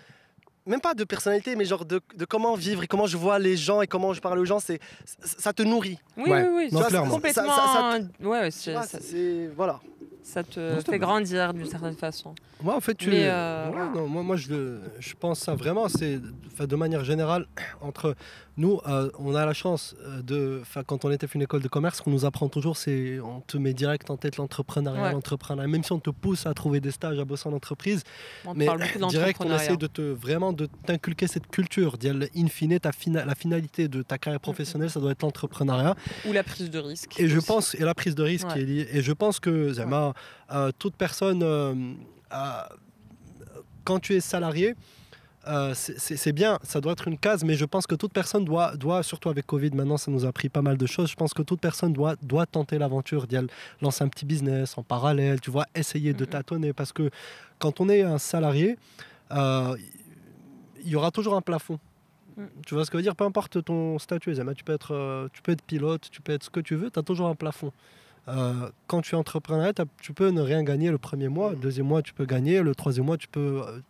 même pas de personnalité, mais genre de, comment vivre et comment je vois les gens et comment je parle aux gens, c'est ça te nourrit. Oui, oui, oui. Non, complètement. Ça, ça, ça, ouais, voilà ça te Non, fait grandir d'une certaine façon. Moi, en fait, tu... Mais, euh, ouais, non, moi, moi je, je pense ça vraiment, c'est de manière générale, entre nous, euh, on a la chance euh, de, quand on était fait une école de commerce, ce qu'on nous apprend toujours, c'est on te met direct en tête l'entrepreneuriat, Ouais. l'entrepreneuriat, même si on te pousse à trouver des stages, à bosser en entreprise, On mais direct, on essaie de te vraiment de t'inculquer cette culture, in fine, ta fina- la finalité de ta carrière professionnelle, ça doit être l'entrepreneuriat. Ou la prise de risque. Et je aussi. pense, et la prise de risque Ouais. est liée. Et je pense que Zama, euh, toute personne, euh, quand tu es salarié, euh, c'est- bien, ça doit être une case, mais je pense que toute personne doit, doit, surtout avec Covid, maintenant ça nous a appris pas mal de choses, je pense que toute personne doit, doit tenter l'aventure, d'y lancer un petit business en parallèle, tu vois, essayer de Mhm. tâtonner, parce que quand on est un salarié, euh, il y aura toujours un plafond. Mm. Tu vois ce que je veux dire? Peu importe ton statut, tu peux être, euh, tu peux être pilote, tu peux être ce que tu veux, tu as toujours un plafond. Euh, quand tu es entrepreneur, tu peux ne rien gagner le premier mois, le Mm. deuxième mois, tu peux gagner, le troisième mois, tu peux euh,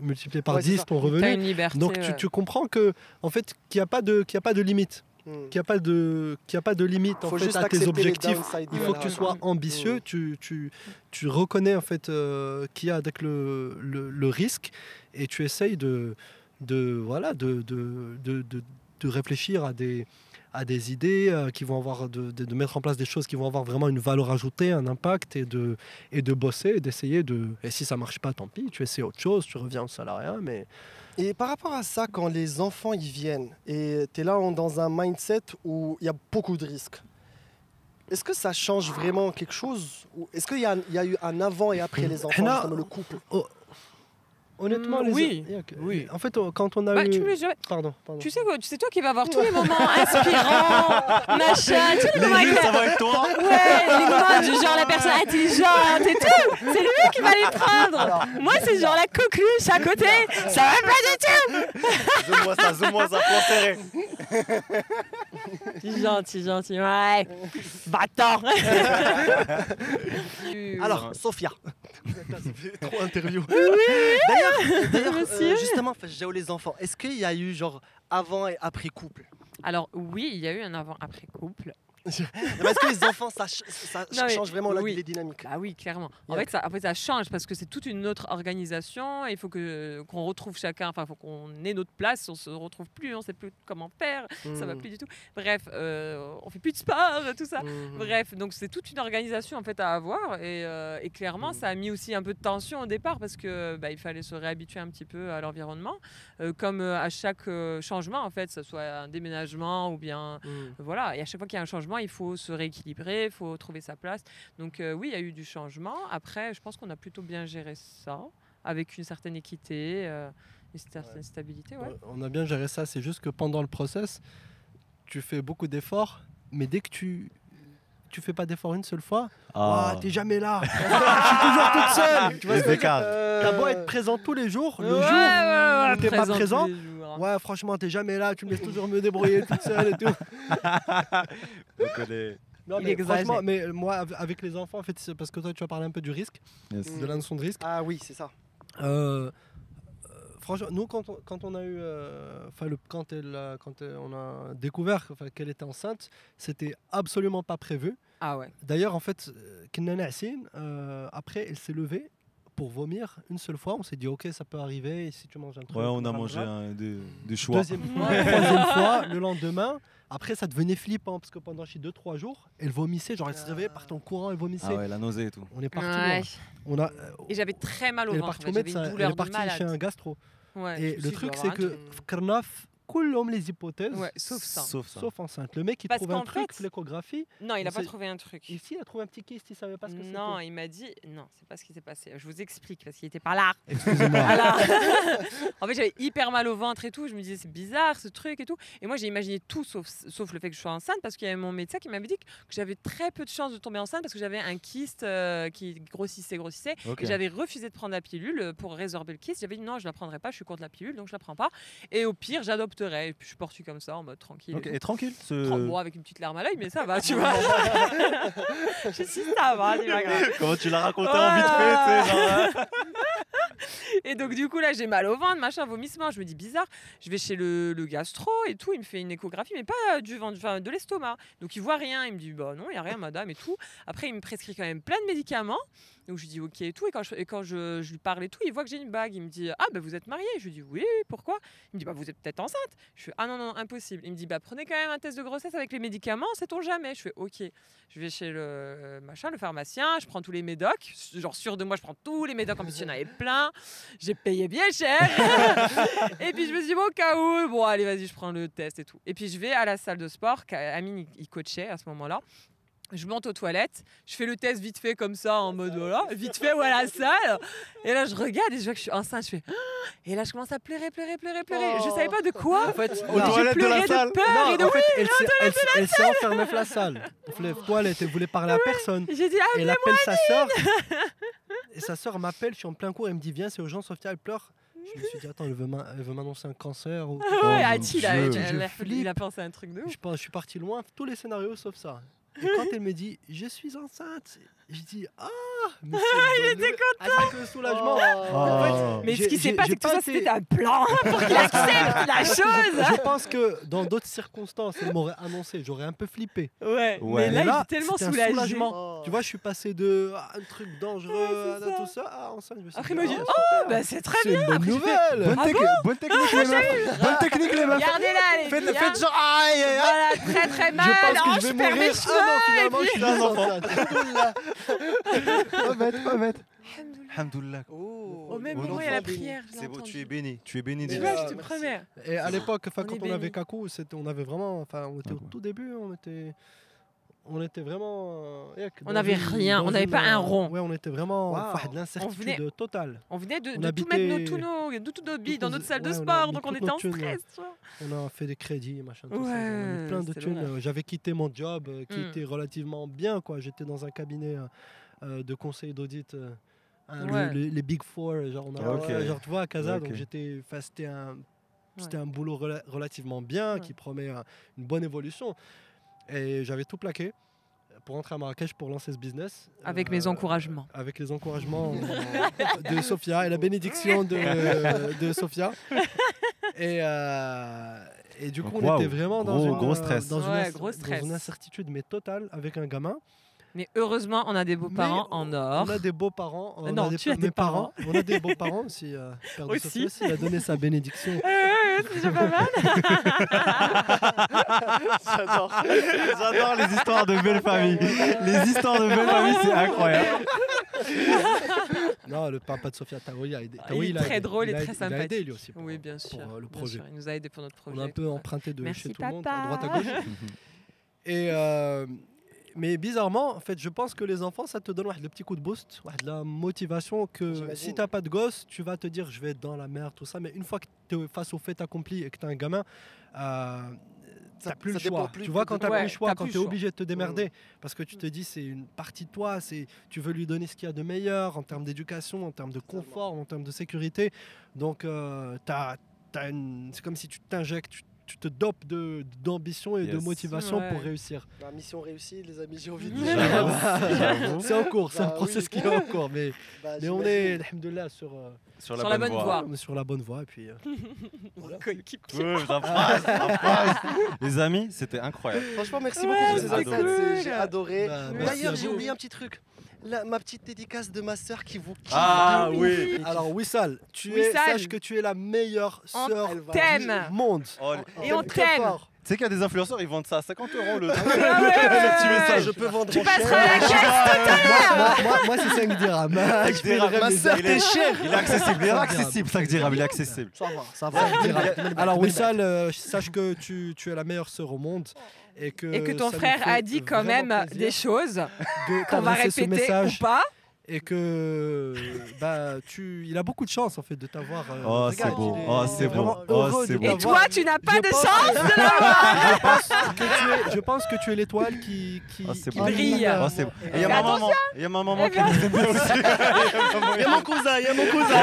multiplier par Ouais, c'est 10 ça. ton revenu. une liberté. Donc tu, ouais. tu comprends que en fait qu'il n'y a pas de qu'il y a pas de limite, Mm. qu'il n'y a pas de qu'il y a pas de limite en Faut fait juste à tes objectifs. Il faut voilà. que tu sois ambitieux, Mm. tu, tu, tu reconnais en fait euh, qu'il y a avec le, le, le risque et tu essayes de, de, voilà, de, de, de, de- de réfléchir à des, à des idées euh, qui vont avoir, de, de, de mettre en place des choses qui vont avoir vraiment une valeur ajoutée, un impact et de, et de bosser d'essayer de. Et si ça marche pas, tant pis, tu essaies autre chose, tu reviens au salariat, mais. Et par rapport à ça, quand les enfants y viennent et tu es là dans un mindset où il y a beaucoup de risques, est-ce que ça change vraiment quelque chose Est-ce qu'il y, y a eu un avant et après les enfants, justement, le couple? Honnêtement, Mm, les oui, oui. En fait, quand on a Bah, eu. tu, me Pardon, pardon. tu sais quoi, c'est toi qui vas avoir tous les moments inspirants, machin, tu sais les moments ça va être toi Ouais, les moments du genre la personne intelligente et tout, c'est lui qui va les prendre. Moi, c'est genre la coqueluche à côté, ça va pas du tout. Zoom-moi ça, zoom-moi ça, plan. Gentil, gentil, ouais. Bâtard. Alors, Sophia. Trop interview. D'ailleurs, d'ailleurs, euh, justement, j'ai les enfants. Est-ce qu'il y a eu genre avant et après couple? Alors oui, il y a eu un avant-après couple. Parce que les enfants, ça, ch- ça Non, mais- change vraiment la, les dynamiques? Bah oui, clairement. En Yeah. fait, ça, fait, ça change parce que c'est toute une autre organisation. Il faut qu'on retrouve chacun. Enfin, il faut qu'on ait notre place. On se retrouve plus. On sait plus comment faire. Ça va Mm. plus du tout. Bref, euh, on fait plus de sport, tout ça. Mhm. Bref, donc c'est toute une organisation en fait à avoir et, euh, et clairement Mm. ça a mis aussi un peu de tension au départ parce que bah, il fallait se réhabituer un petit peu à l'environnement, Euh, comme euh, à chaque changement en fait, que ce soit un déménagement ou bien voilà, et à chaque fois qu'il y a un changement, il faut se rééquilibrer, il faut trouver sa place. Donc euh, oui, il y a eu du changement. Après, je pense qu'on a plutôt bien géré ça avec une certaine équité, euh, une certaine stabilité. Ouais. Ouais, On a bien géré ça, c'est juste que pendant le process, tu fais beaucoup d'efforts, mais dès que tu tu fais pas d'efforts une seule fois, Ah. Ouah, t'es jamais là. je suis toujours toute seule. Tu vois. T'as beau être présent tous les jours, le Ouais, jour ouais, ouais, où t'es pas présent hein. ouais, franchement, t'es jamais là. Tu me laisses toujours me débrouiller toute seule et tout. On connaît. Non, mais franchement, mais moi, av- avec les enfants, en fait, c'est parce que toi, tu as parlé un peu du risque, Yes. de la notion de risque. Ah oui, c'est ça. Euh, euh, franchement, nous, quand on, quand on a eu, euh, enfin, le quand elle, quand elle- on a découvert qu'elle était enceinte, c'était absolument pas prévu. Ah ouais. D'ailleurs, en fait, euh, Kenna Nassine, euh, après, elle s'est levée pour vomir une seule fois. On s'est dit, ok, ça peut arriver. Et si tu manges un truc, Ouais, on a mangé un, des, des choix. Deuxième fois, troisième fois, le lendemain. Après, ça devenait flippant parce que pendant 2-3 jours, elle vomissait. Genre, elle se réveillait, partait en courant, elle vomissait. Ah ouais, la nausée et tout. On est parti Ouais. On a, euh, Et j'avais très mal au elle est ventre. partie en fait. Médecin, elle est partie chez un gastro. Ouais, Et le truc, doit c'est que truc. Karnaf, coulom les hypothèses, Ouais, sauf ça. Sauf ça. sauf enceinte. Le mec, il Parce trouve un truc, fait- l'échographie. Non, il n'a pas trouvé un truc. Ici, il a trouvé un petit kyste, il savait pas ce que c'était. Non, il m'a dit non, c'est pas ce qui s'est passé. Je vous explique parce qu'il était pas là. Excusez-moi. En fait, j'avais hyper mal au ventre et tout. Je me disais c'est bizarre ce truc et tout. Et moi, j'ai imaginé tout sauf, sauf le fait que je sois enceinte parce qu'il y avait mon médecin qui m'avait dit que j'avais très peu de chances de tomber enceinte parce que j'avais un kyste euh, qui grossissait, grossissait. Ok. Et j'avais refusé de prendre la pilule euh, pour résorber le kyste. J'avais dit non, je la prendrai pas. Je suis contre la pilule, donc je la prends pas. Et au pire, Et puis je comme ça en mode tranquille. et tranquille. ce- Bon, avec une petite larme à l'œil, mais ça va, tu vois. je suis ça va, c'est pas grave. Comment tu l'as raconté en vite fait, genre, euh, Et donc du coup là j'ai mal au ventre, machin, vomissement. Je me dis bizarre. Je vais chez le, le gastro et tout. Il me fait une échographie, mais pas du ventre, enfin de l'estomac. Donc il voit rien. Il me dit bah non, il y a rien, madame et tout. Après il me prescrit quand même plein de médicaments. Donc je lui dis ok et tout. Et quand je, lui parle et tout, il voit que j'ai une bague. Il me dit ah bah vous êtes mariée. Je lui dis oui. Pourquoi? Il me dit bah vous êtes peut-être enceinte. Je fais ah non non impossible. Il me dit bah prenez quand même un test de grossesse avec les médicaments. Sait-on jamais Je fais ok. Je vais chez le euh, machin, le pharmacien. Je prends tous les médocs. Genre sûr de moi, je prends tous les médocs. En plus il y en avait plein. J'ai payé bien cher. et puis je me suis dit, bon, au cas où, bon, allez, vas-y, je prends le test et tout. Et puis je vais à la salle de sport. Amine, il coachait à ce moment-là. Je monte aux toilettes, je fais le test vite fait comme ça, en mode voilà, vite fait, voilà, la salle. Et là, je regarde et je vois que je suis enceinte. Je fais. Ah Et là, je commence à pleurer, pleurer, pleurer, pleurer. Je savais pas de quoi. En fait, Aux toilettes de la salle. peur Non, et de en fait, elle s'est- elle s'est- elle s'est enfermée dans la salle. Les toilettes, elle voulait parler à personne. J'ai dit, ah, Elle appelle sa sœur. Et sa sœur m'appelle, je suis en plein cours, elle me dit Viens, c'est urgent, Sophia, elle pleure. Je me suis dit Attends, elle veut m'an- elle veut m'annoncer un cancer. Ou... ouais, Oh, il a, pensé à un truc de ouf. Je suis parti loin, tous les scénarios sauf ça. Et quand elle me dit Je suis enceinte, je dis Ah mais Il était content soulagement. Oh. Mais ce qui s'est passé, c'est que ça, été- c'était un plan pour qu'il accepte la chose. Je pense que dans d'autres circonstances, elle m'aurait annoncé, j'aurais un peu flippé. Ouais, Ouais. mais là, Mais là, il est tellement un soulagé. soulagement. Tu vois, je suis passé de ah, un truc dangereux Ouais, à c'est tout ça à enceinte. Je me suis Après, dit, il m'a dit, Ah, super. Bah, c'est très c'est une bonne nouvelle. Bonne, Ah tec- bonne technique, les meufs. Bonne technique, les meufs. Regardez-là, les Faites, filles, faites genre aïe, aïe, aïe. Voilà, très très mal. je pense oh, que je vais perds mes mourir. cheveux. Ah je suis enceinte. Alhamdoulilah. Pas bête, pas bête. Alhamdoulilah. Oh, Au même moment, il y a la prière. C'est beau, tu es béni. Tu es béni Tu vois, je te promets. Et à l'époque, quand on avait c'était- on avait vraiment, enfin, on était au Ah bon. tout début, on était, on était vraiment. euh, On n'avait rien, on n'avait pas un rond. Ouais, on était vraiment, Wow. l'incertitude venait- totale. On venait de, On de tout mettre nos, tous nos, de toutes nos billes dans notre salle de ouais, sport, donc on était en thunes, stress. On a fait des crédits, machin, tout ça. On a mis plein de thunes. J'avais quitté mon job euh, qui Mm. était relativement bien, quoi. J'étais dans un cabinet euh, de conseil d'audit. euh, hein, le- Ouais. le- les Big Four, genre, on a, Ok. ouais, genre tu vois, à Casa, donc j'étais, c'était un, c'était Ouais. un boulot rela- relativement bien, Ouais. qui promet une bonne évolution. Et j'avais tout plaqué pour rentrer à Marrakech pour lancer ce business. Avec Euh, mes encouragements. Avec les encouragements euh, de Sophia et la bénédiction de, de Sophia. Et, euh, Et du coup, Donc, on était vraiment dans, gros- une, gros euh, stress. dans une Ouais, gros dans stress. une incertitude, mais totale, avec un gamin. Mais heureusement, on a des beaux-parents Mais en or. On a des beaux-parents. On Non, a des, tu as des parents. On a des beaux-parents aussi. euh, père de Aussi. Sophie aussi, il a donné sa bénédiction. C'est déjà pas mal. J'adore. J'adore les histoires de belles familles. Les histoires de belles familles, c'est incroyable. Non, le papa de Sophia Taoui a aidé. Taoui, il est très aidé. drôle et Il a très aidé- Il a aidé sympathique. lui aussi. pour, Oui, bien pour, sûr. euh, le bien projet. sûr, Il nous a aidés pour notre projet. On a un peu emprunté de Merci, chez tout le monde, à papa. droite à gauche. Et euh, mais bizarrement, en fait, je pense que les enfants, ça te donne le petit coup de boost, de la motivation que si t'as pas de gosse, tu vas te dire je vais être dans la merde, tout ça. Mais une fois que tu es face au fait accompli et que tu as un gamin, euh, t'as plus ça le choix. plus tu vois, quand t'as Ouais, plus le choix, quand es choix. obligé de te démerder, parce que tu te dis c'est une partie de toi, c'est tu veux lui donner ce qu'il y a de meilleur en termes d'éducation, en termes de confort, en termes de sécurité. Donc euh, t'as- c'est comme si tu t'injectes, tu, tu te dopes de- d'ambition et de motivation pour réussir. Bah, mission réussie, les amis, j'ai envie de dire. C'est en cours, c'est un Bah oui. process qui est en cours, mais, Bah, mais on est, alhamdoulilah, sur, euh, Sur Sur la bonne voie. on est sur la bonne voie. Et puis, euh, Coéquipier. Ouais, ça passe. Les amis, c'était incroyable. Franchement, merci Ouais, beaucoup pour ces cool. J'ai adoré. bah, D'ailleurs, j'ai oublié un petit truc. La- ma petite dédicace de ma sœur qui vous kiffe. Ah oui. Alors Wissal, tu es, Wissal. sache que tu es la meilleure sœur du monde. Oh, Et on t'aime. Sais qu'il y a des influenceurs, ils vendent ça à 50 euros le, petit message. Je peux vendre Tu passeras à la caisse. moi, c'est 5 dirhams. Cinq Je paierai dirhams. il est cher. Il est accessible. Il est accessible. 5 dirhams, il est accessible. Ça va, ça va. 5. Alors Wissal, euh, sache que tu, tu es la meilleure sœur au monde. Et que, Et que ton frère a dit quand même des choses qu'on va répéter ou message pas. Et que bah tu il a beaucoup de chance en fait de t'avoir euh, Oh, c'est beau. il est- Oh, c'est beau. vraiment Oh, c'est de beau. Et toi, tu n'as pas Je de chance de l'avoir. je pense que tu es, je pense que tu es l'étoile qui, qui, Oh, c'est qui brille. Oh. Et il y a ma maman. Il y a ma maman qui nous aime bien aussi. Il y a mon cousin, il y a mon cousin.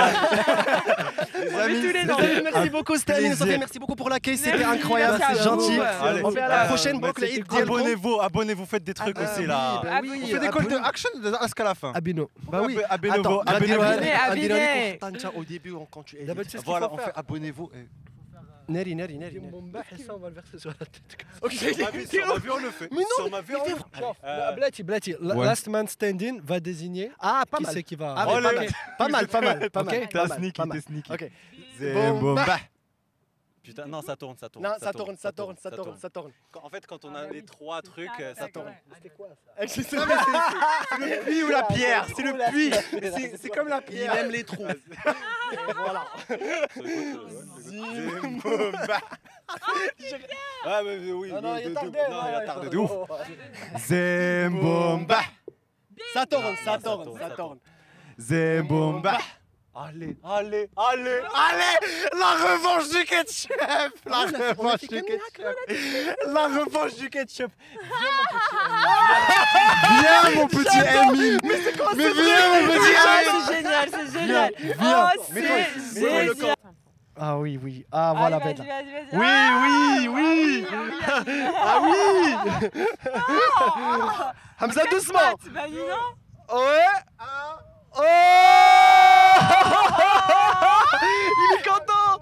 Les On met tous les noms. Salut, merci beaucoup. Sophie, merci beaucoup pour l'accueil. C'était Merci, incroyable, c'est gentil. Allez. On fait à la prochaine, bah, Brock, le c'était hit cool. Abonnez-vous, abonnez-vous, faites des trucs Ah, aussi oui, là. bah Ah On fait des call to action jusqu'à la fin. Abino. Bah oui. Ab- Abonnez-vous, abonnez-vous. Au début, quand tu Voilà, on fait abonnez-vous. Neri, Neri, Neri. Mon et ça, on va le verser sur la tête. Ok, Sur ma on le fait. Mais non, Sur ma vie, on le fait. Blati, Blati. Last man standing va désigner Ah, pas qui mal. c'est qui va. Ah, Oh, pas le- mal. Pas mal, pas mal, pas Ok. mal. T'es pas un mal, sneaky, t'es sneaky. Ok. Zembomba. Putain, non, ça tourne, ça tourne. Non, ça tourne, ça tourne, ça tourne, ça tourne. En fait, quand on a les trois trucs, euh, ça tourne. C'est le puits ou la pierre C'est le puits. C'est- comme la pierre. Il aime les trous. Voilà. Zembomba. Ah, mais oui, Non, il tardé. non, il a tardé de ouf. Zembomba. Ça tourne, ça ça tourne, ça ça tourne. Zembomba. Allez, allez, allez, allez La revanche du ketchup La on a revanche du ketchup. La revanche du ketchup. Viens mon petit Emile Mais c'est quoi Mais viens mon petit Ah, Emile c'est génial, c'est génial. viens. Oh, c'est génial. Ah oui, oui. Ah voilà, vas-y. Oui, oui, oui. Ah oui Hamza, doucement. non Ouais おー 入方